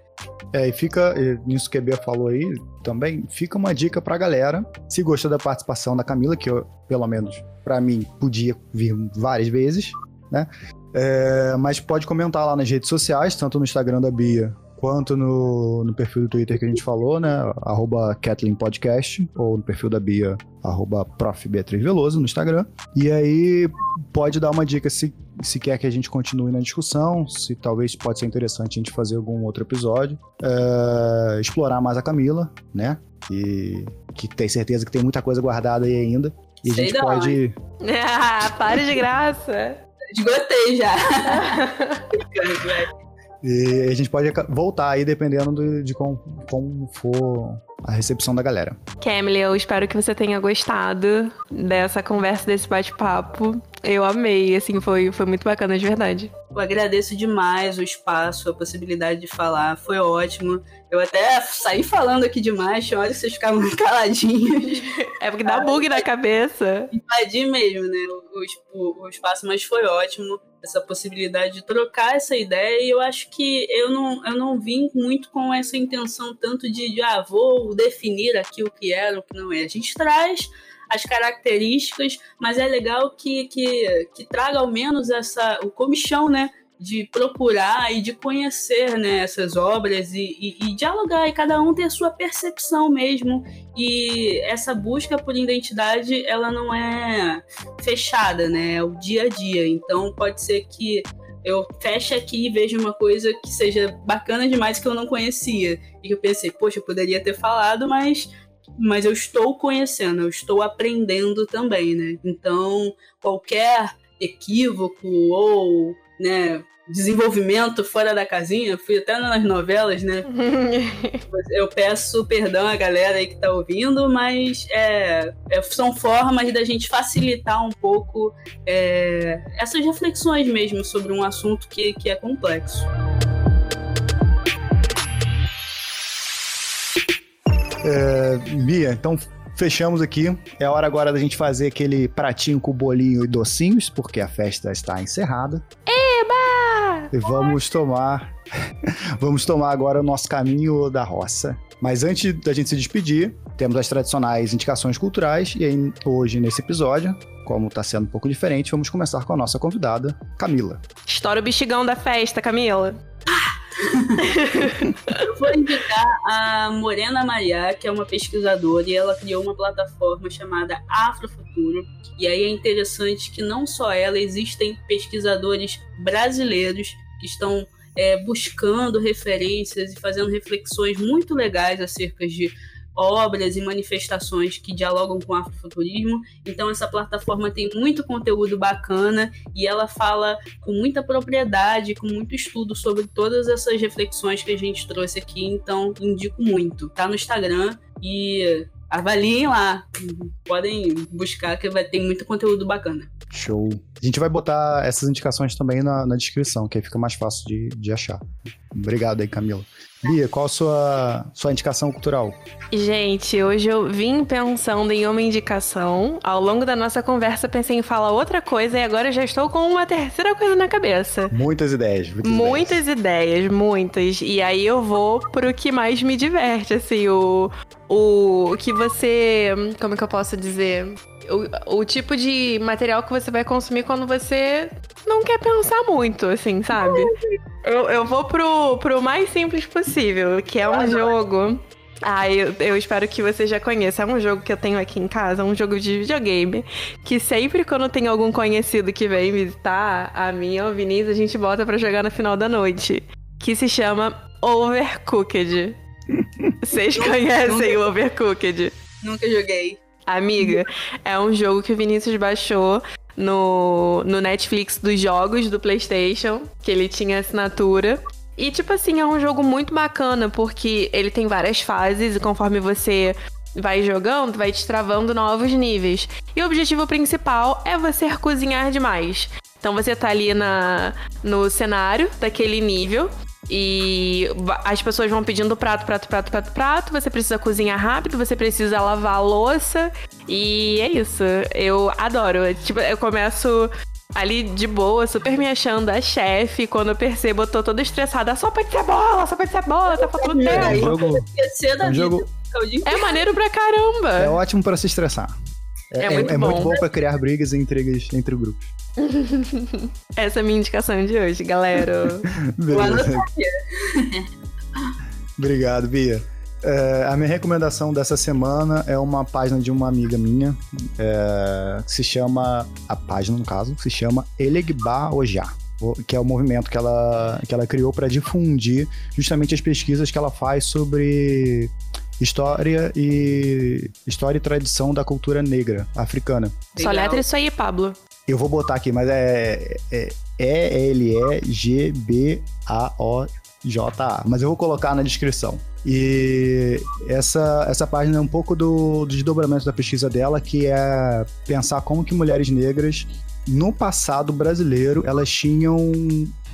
É, e fica, nisso que a Bia falou aí, também, fica uma dica pra galera. Se gostou da participação da Camila, que eu, pelo menos, para mim, podia vir várias vezes, né? É, mas pode comentar lá nas redes sociais, tanto no Instagram da Bia quanto no, no perfil do Twitter que a gente falou, né? Arroba Kathleen Podcast, ou no perfil da Bia, arroba Prof. Beatriz Veloso no Instagram. E aí pode dar uma dica se, se quer que a gente continue na discussão, se talvez pode ser interessante a gente fazer algum outro episódio. É, explorar mais a Camila, né? E que tem certeza que tem muita coisa guardada aí ainda. E Sei a gente não, pode. Ah, pare de graça! Esgotei já. E a gente pode voltar aí dependendo de, de como, como for a recepção da galera. Camille, eu espero que você tenha gostado dessa conversa, desse bate-papo. Eu amei, assim, foi, foi muito bacana, de verdade. Eu agradeço demais o espaço, a possibilidade de falar, foi ótimo. Eu até saí falando aqui demais, tinha hora que vocês ficavam caladinhos. É porque dá bug na cabeça. Invadi mesmo, né, o, o, o espaço, mas foi ótimo essa possibilidade de trocar essa ideia e eu acho que eu não, eu não vim muito com essa intenção tanto de, de ah, vou definir aqui o que é o que não é. A gente traz as características, mas é legal que, que, que traga ao menos essa, o comichão, né? De procurar e de conhecer né, essas obras e, e, e dialogar, e cada um ter a sua percepção mesmo. E essa busca por identidade, ela não é fechada, né? É o dia a dia. Então pode ser que eu feche aqui e veja uma coisa que seja bacana demais que eu não conhecia. E que eu pensei, poxa, eu poderia ter falado, mas mas eu estou conhecendo, eu estou aprendendo também, né? Então, qualquer equívoco ou, né, desenvolvimento fora da casinha, fui até nas novelas, né? eu peço perdão à galera aí que tá ouvindo, mas é, é, são formas da gente facilitar um pouco é, essas reflexões mesmo sobre um assunto que, que é complexo. É, Bia, então fechamos aqui. É hora agora da gente fazer aquele pratinho com bolinho e docinhos, porque a festa está encerrada. E vamos tomar. vamos tomar agora o nosso caminho da roça. Mas antes da gente se despedir, temos as tradicionais indicações culturais. E aí, hoje, nesse episódio, como está sendo um pouco diferente, vamos começar com a nossa convidada, Camila. Estoura o bexigão da festa, Camila. eu vou indicar a Morena Maria, que é uma pesquisadora, e ela criou uma plataforma chamada Afrofuturo. E aí é interessante que não só ela, existem pesquisadores brasileiros que estão é, buscando referências e fazendo reflexões muito legais acerca de obras e manifestações que dialogam com o afrofuturismo. Então essa plataforma tem muito conteúdo bacana e ela fala com muita propriedade, com muito estudo sobre todas essas reflexões que a gente trouxe aqui. Então indico muito. Tá no Instagram e avaliem lá. Podem buscar que vai ter muito conteúdo bacana. Show. A gente vai botar essas indicações também na, na descrição, que aí fica mais fácil de, de achar. Obrigado aí, Camila. Bia, qual a sua, sua indicação cultural? Gente, hoje eu vim pensando em uma indicação. Ao longo da nossa conversa, pensei em falar outra coisa e agora já estou com uma terceira coisa na cabeça. Muitas ideias. Muitas, muitas ideias. ideias, muitas. E aí eu vou pro que mais me diverte, assim, o, o que você. Como é que eu posso dizer? O, o tipo de material que você vai consumir quando você não quer pensar muito, assim, sabe? Eu, eu vou pro, pro mais simples possível, que é um jogo. Ah, eu, eu espero que você já conheça. É um jogo que eu tenho aqui em casa, um jogo de videogame. Que sempre quando tem algum conhecido que vem visitar, a minha ou o Vinícius, a gente bota para jogar no final da noite. Que se chama Overcooked. Vocês conhecem o Overcooked? Nunca joguei. Amiga, é um jogo que o Vinícius baixou no, no Netflix dos jogos do PlayStation, que ele tinha assinatura. E, tipo assim, é um jogo muito bacana, porque ele tem várias fases e conforme você vai jogando, vai destravando novos níveis. E o objetivo principal é você cozinhar demais. Então você tá ali na, no cenário daquele nível e as pessoas vão pedindo prato, prato, prato, prato, prato. Você precisa cozinhar rápido, você precisa lavar a louça. E é isso. Eu adoro. Tipo, eu começo ali de boa, super me achando a chefe. Quando eu percebo, eu tô toda estressada. Sopa de cebola, sopa de cebola, tá faltando tempo. É um jogo, é um jogo... É maneiro pra caramba. É ótimo pra se estressar. É, é, muito, é bom. muito bom pra criar brigas e intrigas entre grupos. Essa é a minha indicação de hoje, galera. Obrigado, Bia. É, a minha recomendação dessa semana é uma página de uma amiga minha, é, que se chama, a página no caso, se chama Elegba Ojá, que é o movimento que ela, que ela criou para difundir justamente as pesquisas que ela faz sobre história e história e tradição da cultura negra africana. Só letra isso aí, Pablo. Eu vou botar aqui, mas é, é E-L-E-G-B-A-O-J-A. Mas eu vou colocar na descrição. E essa, essa página é um pouco do, do desdobramento da pesquisa dela, que é pensar como que mulheres negras, no passado brasileiro, elas tinham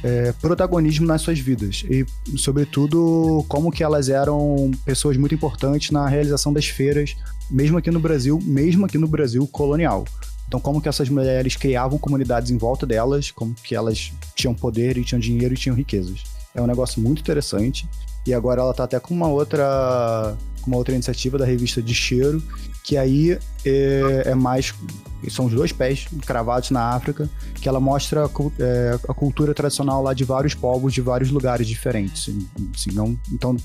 é, protagonismo nas suas vidas e, sobretudo, como que elas eram pessoas muito importantes na realização das feiras, mesmo aqui no Brasil, mesmo aqui no Brasil colonial. Então, como que essas mulheres criavam comunidades em volta delas, como que elas tinham poder e tinham dinheiro e tinham riquezas. É um negócio muito interessante. E agora ela tá até com uma outra, uma outra iniciativa da revista de cheiro, que aí é, é mais são os dois pés cravados na África, que ela mostra a, é, a, cultura tradicional lá de vários povos de vários lugares diferentes. Assim, não, então,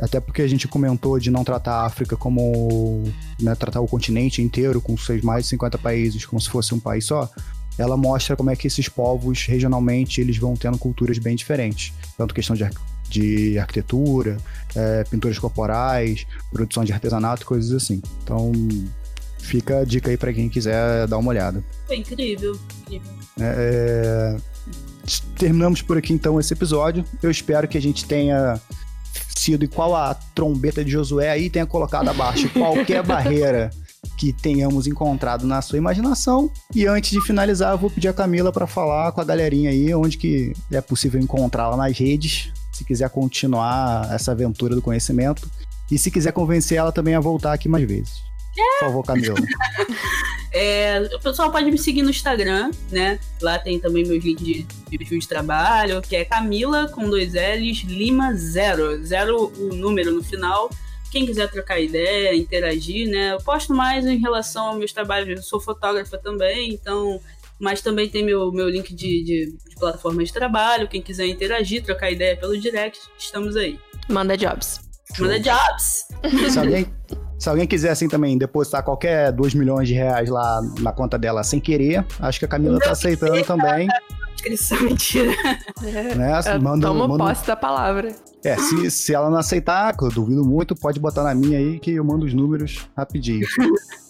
até porque a gente comentou de não tratar a África como. Né, tratar o continente inteiro, com seus mais de 50 países, como se fosse um país só. Ela mostra como é que esses povos, regionalmente, eles vão tendo culturas bem diferentes. Tanto questão de, de arquitetura, é, pinturas corporais, produção de artesanato, coisas assim. Então, fica a dica aí para quem quiser dar uma olhada. É incrível, incrível. É, é, terminamos por aqui então esse episódio. Eu espero que a gente tenha sido igual a trombeta de Josué aí, tenha colocado abaixo qualquer barreira que tenhamos encontrado na sua imaginação. E antes de finalizar, eu vou pedir a Camila para falar com a galerinha aí onde que é possível encontrá-la nas redes, se quiser continuar essa aventura do conhecimento. E se quiser convencer ela também a voltar aqui mais vezes. Por favor, Camila. é, o pessoal pode me seguir no Instagram, né? Lá tem também meus links de, de perfil de trabalho, que é Camila com dois L's, Lima Zero. Zero o número no final. Quem quiser trocar ideia, interagir, né? Eu posto mais em relação aos meus trabalhos. Eu sou fotógrafa também, então mas também tem meu, meu link de, de, de plataforma de trabalho. Quem quiser interagir, trocar ideia pelo direct, estamos aí. Manda jobs. Manda jobs! Se alguém, se alguém quiser, assim, também depositar qualquer 2 milhões de reais lá na conta dela sem querer, acho que a Camila tá aceitando também. Inscrição, mentira. É, né? manda, toma manda... posse da palavra. É, se, se ela não aceitar, que eu duvido muito, pode botar na minha aí que eu mando os números rapidinho.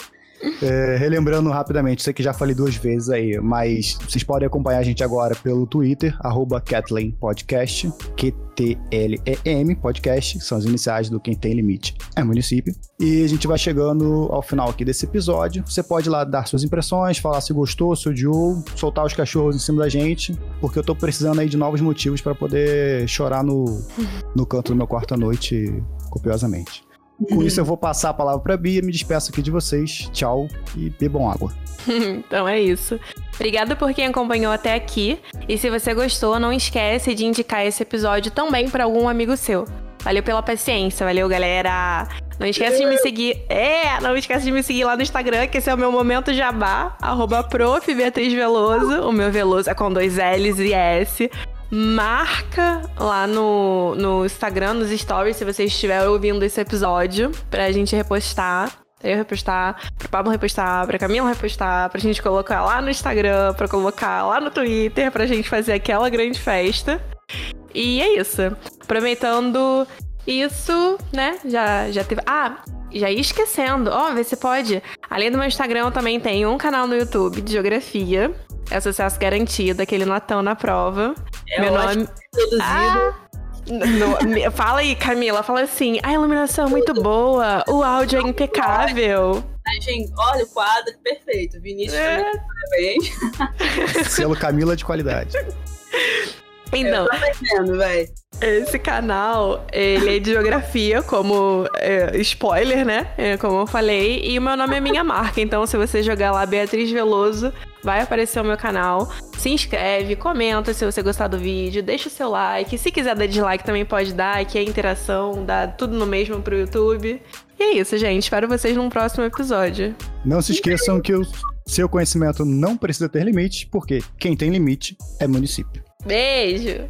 É, relembrando rapidamente, sei que já falei duas vezes aí, mas vocês podem acompanhar a gente agora pelo Twitter, arroba Kathleen Podcast, Q-T-L-E-M Podcast, são as iniciais do Quem Tem Limite é Município. E a gente vai chegando ao final aqui desse episódio. Você pode lá dar suas impressões, falar se gostou, se odiou, soltar os cachorros em cima da gente, porque eu tô precisando aí de novos motivos para poder chorar no, no canto do meu quarto à noite copiosamente. Com isso, eu vou passar a palavra para Bia, me despeço aqui de vocês. Tchau e bebam água. então é isso. Obrigada por quem acompanhou até aqui. E se você gostou, não esquece de indicar esse episódio também para algum amigo seu. Valeu pela paciência, valeu, galera. Não esquece de me seguir. É, não esquece de me seguir lá no Instagram, que esse é o meu momento jabá. Arroba prof. Beatriz Veloso. O meu Veloso é com dois L's e S marca lá no, no Instagram, nos stories, se você estiver ouvindo esse episódio, pra gente repostar. Eu repostar, pro Pablo repostar, pra Camila repostar, pra gente colocar lá no Instagram, pra colocar lá no Twitter, pra gente fazer aquela grande festa. E é isso. Aproveitando isso, né? Já, já teve. Ah, já ia esquecendo. Ó, oh, vê se pode. Além do meu Instagram, eu também tenho um canal no YouTube de geografia. É sucesso garantido, aquele Natão na prova. É Meu nome. Ah, no, fala aí, Camila, fala assim: a iluminação é muito boa, o áudio é impecável. Ai, gente, olha o quadro, perfeito. Vinícius, é. parabéns. Selo Camila de qualidade. Então, esse canal, ele é de geografia, como é, spoiler, né? É, como eu falei. E o meu nome é minha marca. Então, se você jogar lá Beatriz Veloso, vai aparecer o meu canal. Se inscreve, comenta se você gostar do vídeo, deixa o seu like. Se quiser dar dislike, também pode dar, que é interação, dá tudo no mesmo pro YouTube. E é isso, gente. Espero vocês num próximo episódio. Não se esqueçam que o seu conhecimento não precisa ter limite, porque quem tem limite é município. Beijo!